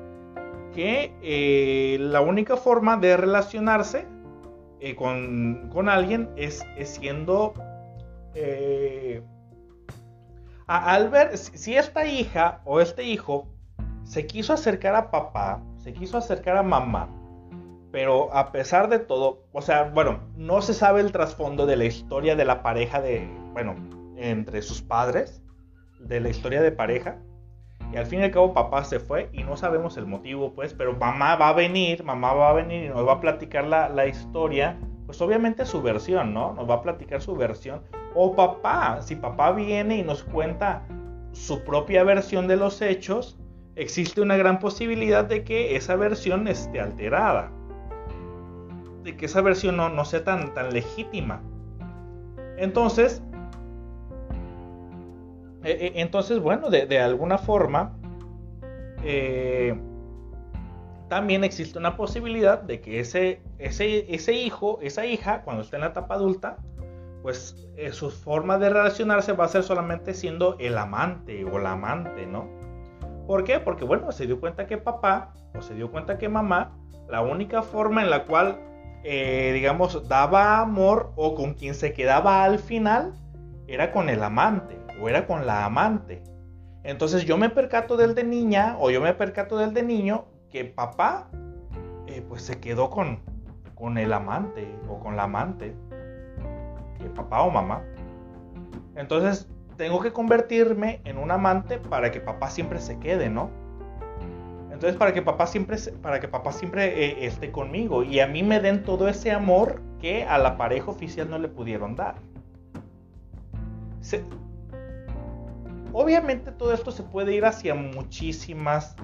que eh, la única forma de relacionarse eh, con, alguien es, siendo... al ver, si esta hija o este hijo se quiso acercar a papá, se quiso acercar a mamá, pero a pesar de todo, o sea, bueno, no se sabe el trasfondo de la historia de la pareja de, bueno, entre sus padres, de la historia de pareja. Y al fin y al cabo papá se fue y no sabemos el motivo, pues, pero mamá va a venir, mamá va a venir y nos va a platicar la, historia, pues obviamente su versión, ¿no? Nos va a platicar su versión. O papá, si papá viene y nos cuenta su propia versión de los hechos, existe una gran posibilidad de que esa versión esté alterada. De que esa versión no, no sea tan, tan legítima. Entonces, entonces, bueno, de, alguna forma, eh, también existe una posibilidad de que ese, ese, hijo, esa hija, cuando esté en la etapa adulta, pues eh, su forma de relacionarse va a ser solamente siendo el amante o la amante, ¿no? ¿Por qué? Porque bueno, se dio cuenta que papá o se dio cuenta que mamá, la única forma en la cual, eh, digamos, daba amor o con quien se quedaba al final era con el amante o era con la amante. Entonces yo me percato del de niña o yo me percato del de niño que papá eh, pues se quedó con, con el amante o con la amante papá o mamá. Entonces tengo que convertirme en un amante para que papá siempre se quede, ¿no? Entonces para que papá siempre, para que papá siempre eh, esté conmigo y a mí me den todo ese amor que a la pareja oficial no le pudieron dar. Obviamente todo esto se puede ir hacia muchísimas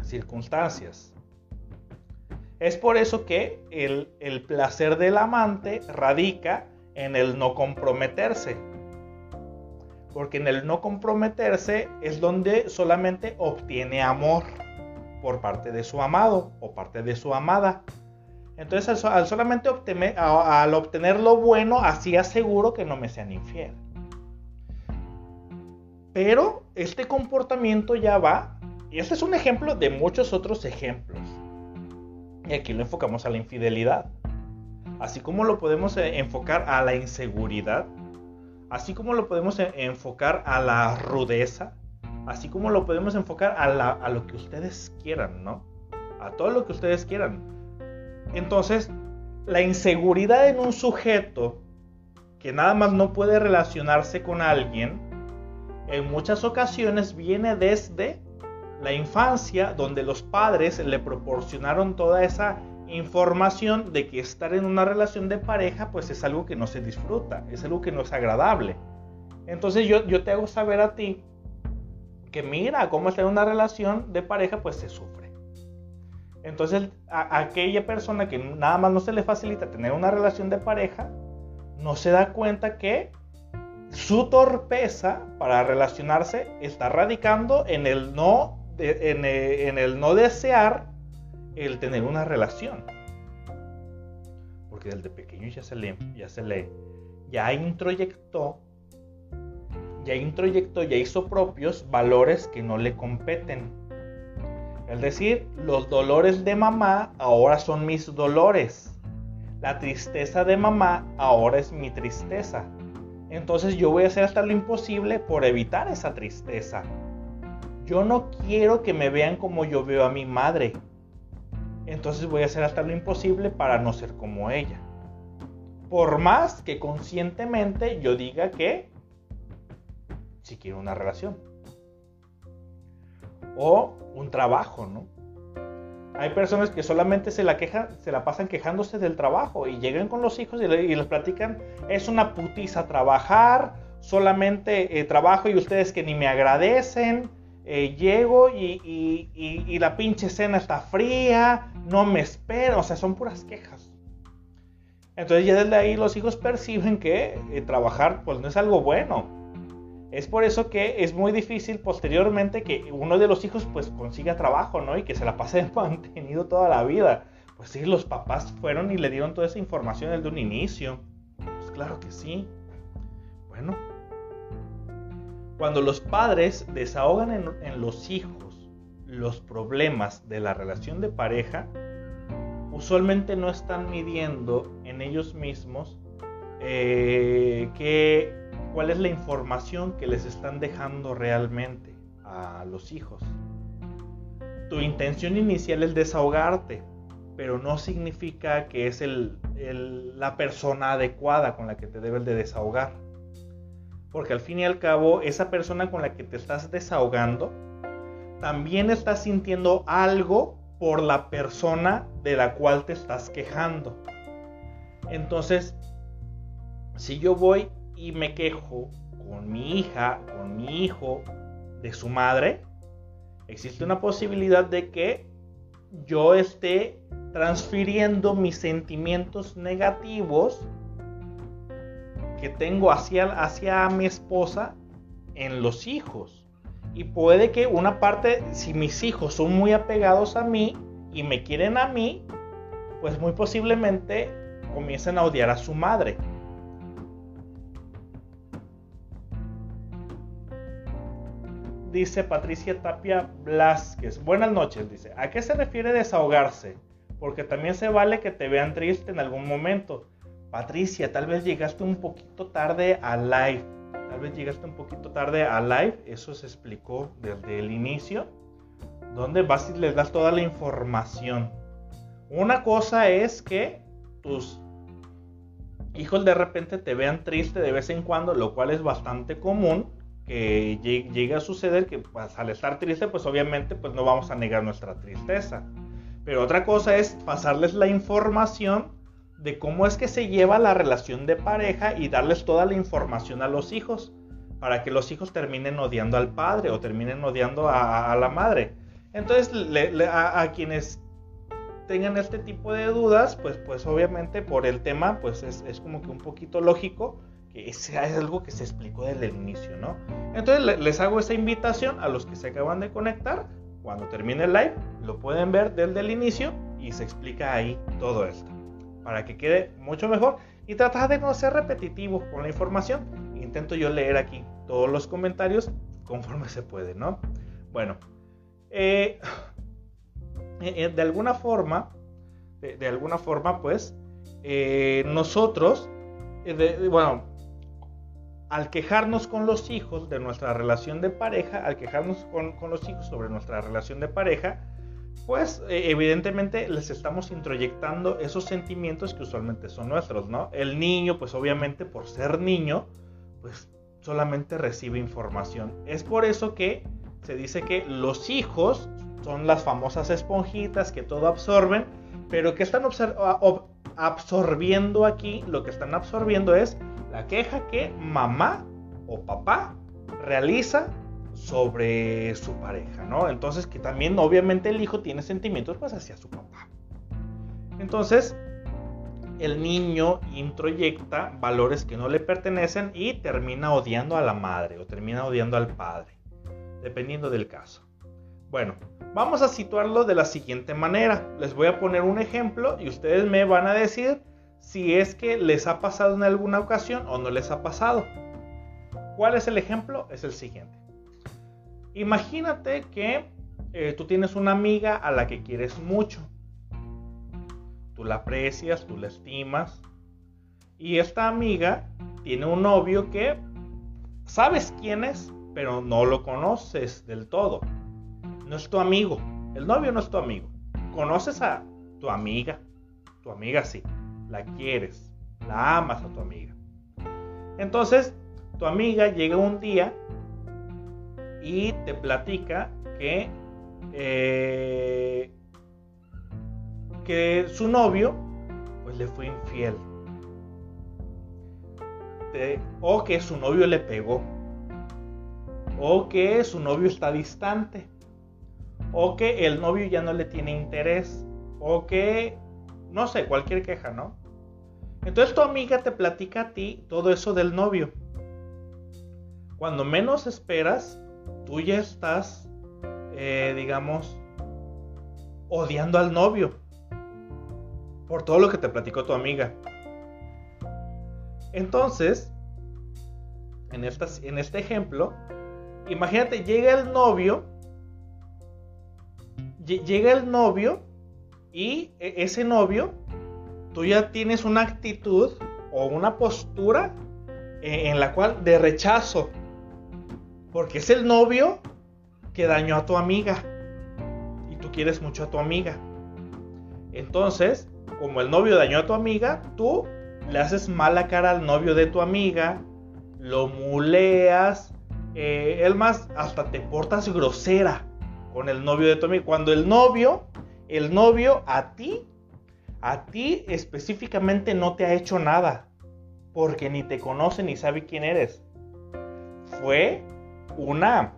circunstancias. Es por eso que el, el placer del amante radica en el no comprometerse. Porque en el no comprometerse es donde solamente obtiene amor por parte de su amado o parte de su amada. Entonces al, solamente obtener, al obtener lo bueno, así aseguro que no me sean infiel. Pero este comportamiento ya va, y este es un ejemplo de muchos otros ejemplos. Y aquí lo enfocamos a la infidelidad así como lo podemos eh, enfocar a la inseguridad, así como lo podemos eh, enfocar a la rudeza, así como lo podemos enfocar a, lo que ustedes quieran, ¿no? A todo lo que ustedes quieran. Entonces, la inseguridad en un sujeto que nada más no puede relacionarse con alguien, en muchas ocasiones viene desde la infancia, donde los padres le proporcionaron toda esa información de que estar en una relación de pareja pues es algo que no se disfruta, es algo que no es agradable. Entonces yo, yo te hago saber a ti que mira cómo estar en una relación de pareja pues se sufre. Entonces aquella persona que nada más no se le facilita tener una relación de pareja, no se da cuenta que su torpeza para relacionarse está radicando en el no, en en el no desear el tener una relación. Porque desde pequeño ya se le, ya se le, ya introyectó, ya introyectó, ya hizo propios valores que no le competen. Es decir, los dolores de mamá ahora son mis dolores. La tristeza de mamá ahora es mi tristeza. Entonces yo voy a hacer hasta lo imposible por evitar esa tristeza. Yo no quiero que me vean como yo veo a mi madre entonces voy a hacer hasta lo imposible para no ser como ella. Por más que conscientemente yo diga que si quiero una relación. O un trabajo, ¿no? Hay personas que solamente se la quejan, se la pasan quejándose del trabajo y llegan con los hijos y, les platican, es una putiza trabajar, solamente eh, trabajo y ustedes que ni me agradecen, eh, llego y, la pinche cena está fría, no me espero, o sea, son puras quejas. Entonces ya desde ahí los hijos perciben que eh, trabajar pues no es algo bueno. Es por eso que es muy difícil posteriormente que uno de los hijos pues consiga trabajo, ¿no? Y que se la pase mantenido toda la vida. Pues sí, los papás fueron y le dieron toda esa información desde un inicio. Pues claro que sí. Bueno, cuando los padres desahogan en, los hijos los problemas de la relación de pareja, usualmente no están midiendo en ellos mismos eh, cuál es la información que les están dejando realmente a los hijos. Tu intención inicial es desahogarte, pero no significa que es la persona adecuada con la que te debes de desahogar. Porque al fin y al cabo, esa persona con la que te estás desahogando, también está sintiendo algo por la persona de la cual te estás quejando. Entonces, si yo voy y me quejo con mi hija, con mi hijo, de su madre, existe una posibilidad de que yo esté transfiriendo mis sentimientos negativos que tengo hacia, hacia mi esposa en los hijos. Y puede que una parte, si mis hijos son muy apegados a mí, y me quieren a mí, pues muy posiblemente comiencen a odiar a su madre. Dice Patricia Tapia Blasquez. Buenas noches, dice. ¿A qué se refiere desahogarse? Porque también se vale que te vean triste en algún momento. Patricia, tal vez llegaste un poquito tarde a live. Tal vez llegaste un poquito tarde a live. Eso se explicó desde el inicio. Donde vas y les das toda la información. Una cosa es que tus hijos de repente te vean triste de vez en cuando, lo cual es bastante común que llegue a suceder que pues, al estar triste, pues obviamente pues no vamos a negar nuestra tristeza. Pero otra cosa es pasarles la información de cómo es que se lleva la relación de pareja y darles toda la información a los hijos para que los hijos terminen odiando al padre o terminen odiando a, la madre. Entonces, a, quienes tengan este tipo de dudas, pues, pues obviamente por el tema, pues es, es como que un poquito lógico es algo que se explicó desde el inicio, ¿no? Entonces les hago esa invitación a los que se acaban de conectar. Cuando termine el live, lo pueden ver desde el inicio y se explica ahí todo esto. Para que quede mucho mejor y tratar de no ser repetitivo con la información. Intento yo leer aquí todos los comentarios conforme se puede, ¿no? Bueno, eh, eh, de alguna forma, de, alguna forma, pues, eh, nosotros, bueno, al quejarnos con los hijos de nuestra relación de pareja, al quejarnos con, los hijos sobre nuestra relación de pareja, pues eh, evidentemente les estamos introyectando esos sentimientos que usualmente son nuestros, ¿no? El niño, pues obviamente por ser niño, pues solamente recibe información. Es por eso que se dice que los hijos son las famosas esponjitas que todo absorben, pero que están absorbiendo aquí, lo que están absorbiendo es la queja que mamá o papá realiza sobre su pareja, ¿no? Entonces que también obviamente el hijo tiene sentimientos pues hacia su papá. Entonces el niño introyecta valores que no le pertenecen y termina odiando a la madre o termina odiando al padre, dependiendo del caso. Bueno, vamos a situarlo de la siguiente manera. Les voy a poner un ejemplo y ustedes me van a decir si es que les ha pasado en alguna ocasión o no les ha pasado. ¿Cuál es el ejemplo? Es el siguiente. Imagínate que eh, tú tienes una amiga a la que quieres mucho. Tú la aprecias, tú la estimas. Y esta amiga tiene un novio que sabes quién es, pero no lo conoces del todo. No es tu amigo. El novio no es tu amigo. Conoces a tu amiga. Tu amiga sí la quieres, la amas a tu amiga. Entonces, tu amiga llega un día y te platica que, eh, que su novio pues le fue infiel. o que su novio le pegó. O que su novio está distante. O que el novio ya no le tiene interés. O que no sé, cualquier queja, ¿no? Entonces tu amiga te platica a ti todo eso del novio. Cuando menos esperas, tú ya estás, eh, digamos, odiando al novio. Por todo lo que te platicó tu amiga. Entonces, en, en este ejemplo, imagínate, llega el novio. Llega el novio y e, ese novio, tú ya tienes una actitud o una postura e, en la cual de rechazo. Porque es el novio que dañó a tu amiga. Y tú quieres mucho a tu amiga. Entonces, como el novio dañó a tu amiga, tú le haces mala cara al novio de tu amiga, lo muleas, eh, el más, hasta te portas grosera con el novio de tu amiga. Cuando el novio el novio a ti, a ti específicamente no te ha hecho nada, porque ni te conoce ni sabe quién eres. Fue una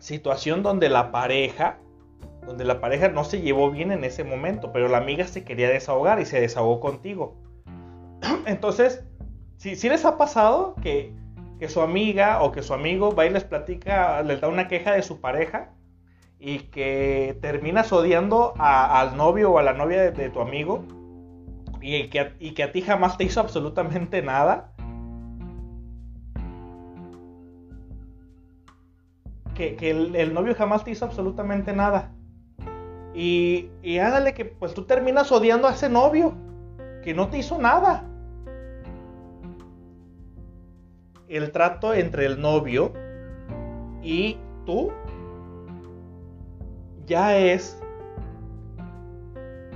situación donde la pareja, donde la pareja no se llevó bien en ese momento, pero la amiga se quería desahogar y se desahogó contigo. Entonces, si, si les ha pasado que, que su amiga o que su amigo va y les platica, les da una queja de su pareja, y que terminas odiando al novio o a la novia de, tu amigo y que, y que a ti jamás te hizo absolutamente nada. Que, el, novio jamás te hizo absolutamente nada. Y, y hágale que pues tú terminas odiando a ese novio que no te hizo nada. El trato entre el novio y tú ya es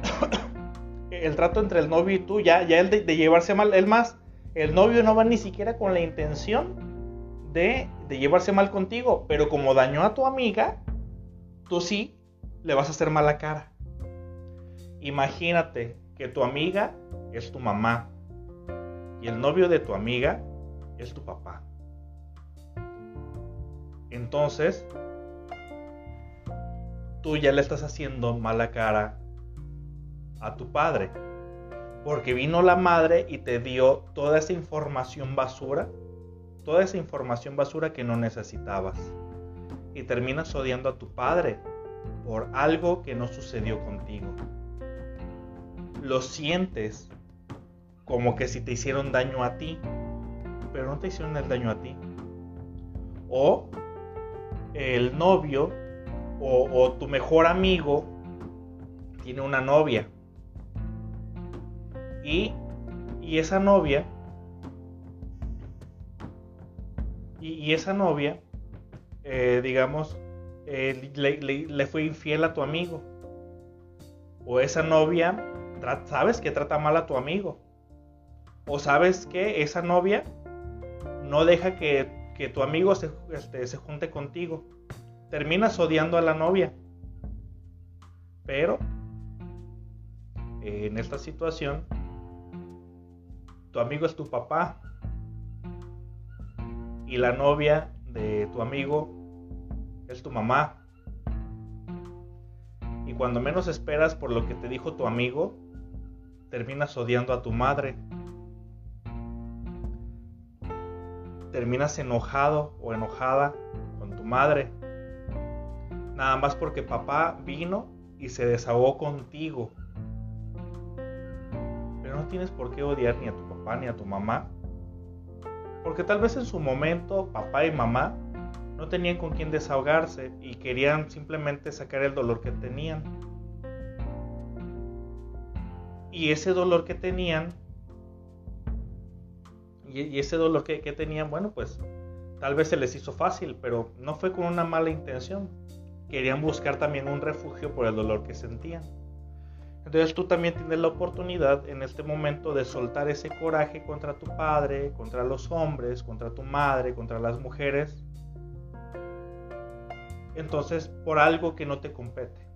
el trato entre el novio y tú, ya, ya el de, llevarse mal, el más, el novio no va ni siquiera con la intención de, de llevarse mal contigo, pero como dañó a tu amiga, tú sí le vas a hacer mala cara. Imagínate que tu amiga es tu mamá y el novio de tu amiga es tu papá. Entonces, tú ya le estás haciendo mala cara a tu padre. Porque vino la madre y te dio toda esa información basura, toda esa información basura que no necesitabas. Y terminas odiando a tu padre por algo que no sucedió contigo. Lo sientes como que si te hicieron daño a ti, pero no te hicieron el daño a ti. O el novio o, tu mejor amigo tiene una novia. Y, y esa novia, y, esa novia, eh, digamos, eh, le, fue infiel a tu amigo. O esa novia, sabes que trata mal a tu amigo. O sabes que esa novia no deja que, tu amigo se, este, se junte contigo terminas odiando a la novia. Pero en esta situación, tu amigo es tu papá y la novia de tu amigo es tu mamá. Y cuando menos esperas por lo que te dijo tu amigo, terminas odiando a tu madre. Terminas enojado o enojada con tu madre nada más porque papá vino y se desahogó contigo. Pero no tienes por qué odiar ni a tu papá ni a tu mamá. Porque tal vez en su momento papá y mamá no tenían con quién desahogarse y querían simplemente sacar el dolor que tenían. Y ese dolor que tenían, y, ese dolor que, tenían, bueno, pues tal vez se les hizo fácil, pero no fue con una mala intención querían buscar también un refugio por el dolor que sentían. Entonces tú también tienes la oportunidad en este momento de soltar ese coraje contra tu padre, contra los hombres, contra tu madre, contra las mujeres. Entonces, por algo que no te compete.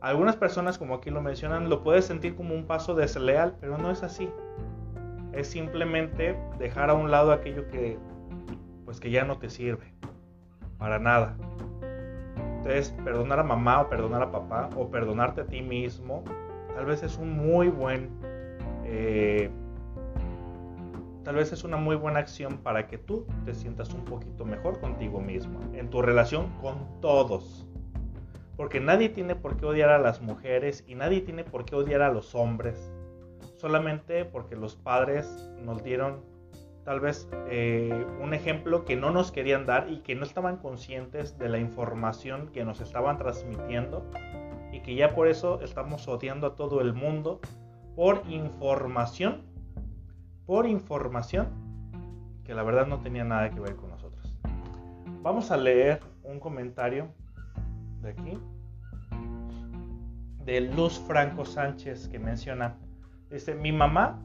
Algunas personas, como aquí lo mencionan, lo puedes sentir como un paso desleal, pero no es así. Es simplemente dejar a un lado aquello que pues que ya no te sirve para nada. Entonces, perdonar a mamá o perdonar a papá o perdonarte a ti mismo, tal vez es un muy buen, eh, tal vez es una muy buena acción para que tú te sientas un poquito mejor contigo mismo, en tu relación con todos. Porque nadie tiene por qué odiar a las mujeres y nadie tiene por qué odiar a los hombres. Solamente porque los padres nos dieron tal vez eh, un ejemplo que no nos querían dar y que no estaban conscientes de la información que nos estaban transmitiendo y que ya por eso estamos odiando a todo el mundo por información, por información que la verdad no tenía nada que ver con nosotros. Vamos a leer un comentario de aquí de Luz Franco Sánchez que menciona, dice, mi mamá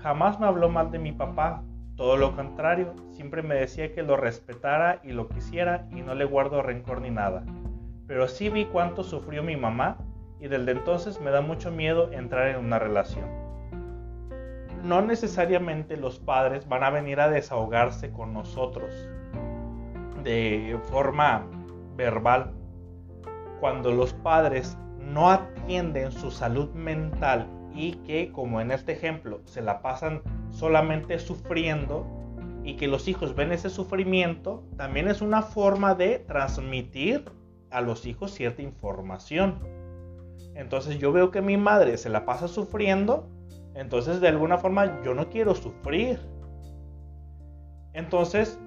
jamás me habló mal de mi papá todo lo contrario, siempre me decía que lo respetara y lo quisiera y no le guardo rencor ni nada. Pero sí vi cuánto sufrió mi mamá y desde entonces me da mucho miedo entrar en una relación. No necesariamente los padres van a venir a desahogarse con nosotros de forma verbal. Cuando los padres no atienden su salud mental y que, como en este ejemplo, se la pasan solamente sufriendo, y que los hijos ven ese sufrimiento, también es una forma de transmitir a los hijos cierta información. Entonces yo veo que mi madre se la pasa sufriendo, entonces de alguna forma yo no quiero sufrir. Entonces,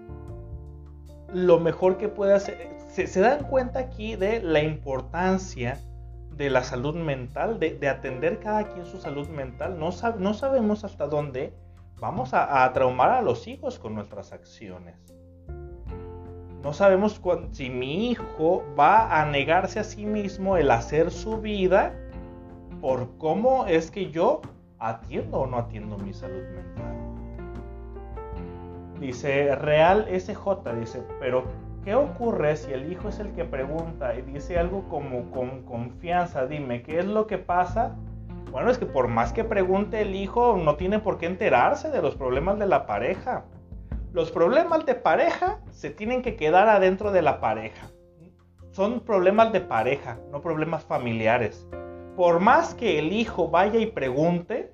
lo mejor que puede hacer, se, dan cuenta aquí de la importancia de la salud mental, de, atender cada quien su salud mental. No, no sabemos hasta dónde vamos a, traumar a los hijos con nuestras acciones. No sabemos si mi hijo va a negarse a sí mismo el hacer su vida por cómo es que yo atiendo o no atiendo mi salud mental. Dice Real SJ, dice, pero ¿qué ocurre si el hijo es el que pregunta y dice algo como con confianza? Dime, ¿qué es lo que pasa? Bueno, es que por más que pregunte el hijo, no tiene por qué enterarse de los problemas de la pareja. Los problemas de pareja se tienen que quedar adentro de la pareja. Son problemas de pareja, no problemas familiares. Por más que el hijo vaya y pregunte,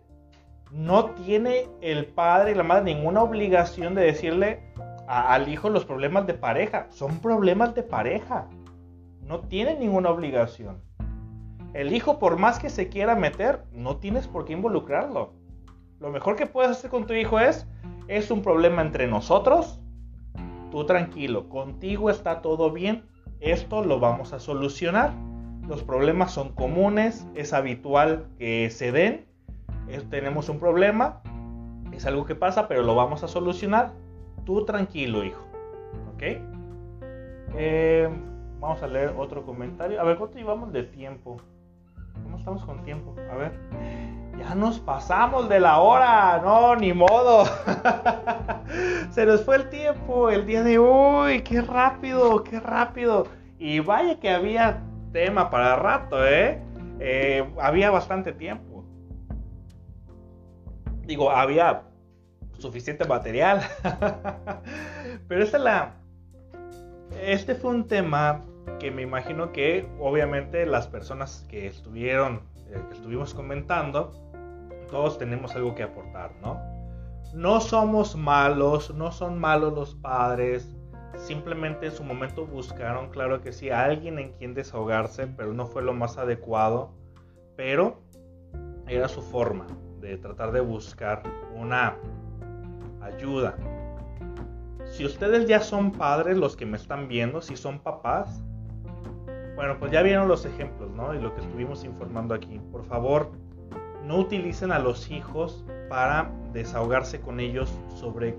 no tiene el padre y la madre ninguna obligación de decirle al hijo los problemas de pareja. Son problemas de pareja. No tiene ninguna obligación. El hijo, por más que se quiera meter, no tienes por qué involucrarlo. Lo mejor que puedes hacer con tu hijo es, es un problema entre nosotros. Tú tranquilo, contigo está todo bien. Esto lo vamos a solucionar. Los problemas son comunes, es habitual que se den. tenemos un problema, es algo que pasa, pero lo vamos a solucionar. Tú tranquilo, hijo. ¿Ok? Eh, vamos a leer otro comentario. A ver, ¿cuánto llevamos de tiempo? ¿Cómo estamos con tiempo? A ver. Ya nos pasamos de la hora. No, ni modo. Se nos fue el tiempo el día de hoy. Qué rápido, qué rápido. Y vaya que había tema para rato, ¿eh? eh había bastante tiempo. Digo, había suficiente material. Pero esta la... Este fue un tema que me imagino que obviamente las personas que estuvieron, eh, que estuvimos comentando, todos tenemos algo que aportar, ¿no? No somos malos, no son malos los padres, simplemente en su momento buscaron, claro que sí, a alguien en quien desahogarse, pero no fue lo más adecuado, pero era su forma de tratar de buscar una ayuda. Si ustedes ya son padres, los que me están viendo, si son papás, bueno, pues ya vieron los ejemplos, ¿no? Y lo que estuvimos informando aquí. Por favor, no utilicen a los hijos para desahogarse con ellos sobre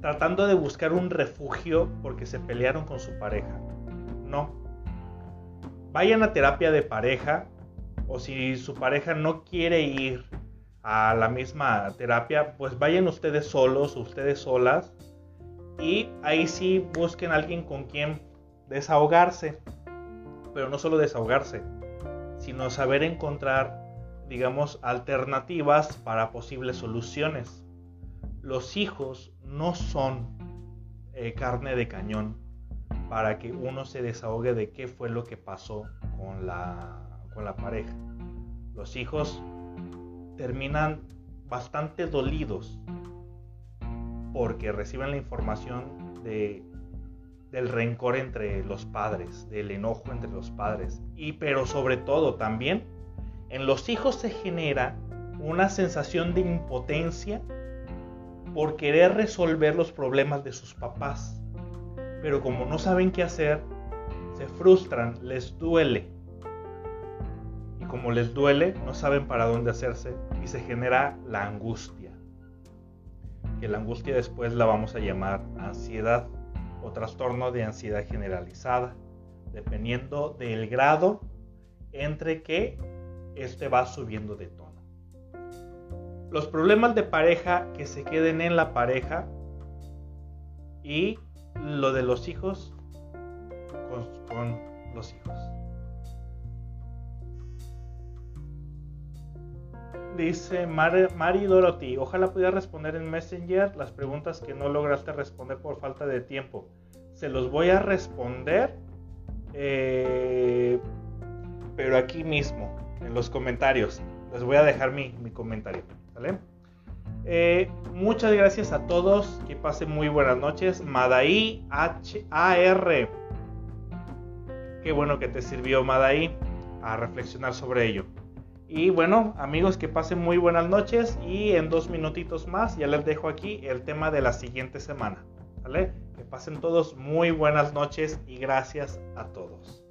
tratando de buscar un refugio porque se pelearon con su pareja. No. Vayan a terapia de pareja o si su pareja no quiere ir a la misma terapia, pues vayan ustedes solos, ustedes solas y ahí sí busquen a alguien con quien desahogarse pero no solo desahogarse, sino saber encontrar, digamos, alternativas para posibles soluciones. Los hijos no son eh, carne de cañón para que uno se desahogue de qué fue lo que pasó con la, con la pareja. Los hijos terminan bastante dolidos porque reciben la información de del rencor entre los padres, del enojo entre los padres. Y pero sobre todo también en los hijos se genera una sensación de impotencia por querer resolver los problemas de sus papás. Pero como no saben qué hacer, se frustran, les duele. Y como les duele, no saben para dónde hacerse y se genera la angustia. Que la angustia después la vamos a llamar ansiedad o trastorno de ansiedad generalizada, dependiendo del grado entre que este va subiendo de tono. Los problemas de pareja que se queden en la pareja y lo de los hijos con, los hijos. Dice Mari, Dorothy, ojalá pudiera responder en Messenger las preguntas que no lograste responder por falta de tiempo. Se los voy a responder, eh, pero aquí mismo, en los comentarios. Les voy a dejar mi, comentario. Eh, muchas gracias a todos. Que pasen muy buenas noches. Madaí H-A-R. Qué bueno que te sirvió Madaí a reflexionar sobre ello. Y bueno, amigos, que pasen muy buenas noches. Y en dos minutitos más ya les dejo aquí el tema de la siguiente semana. ¿Vale? Que pasen todos muy buenas noches y gracias a todos.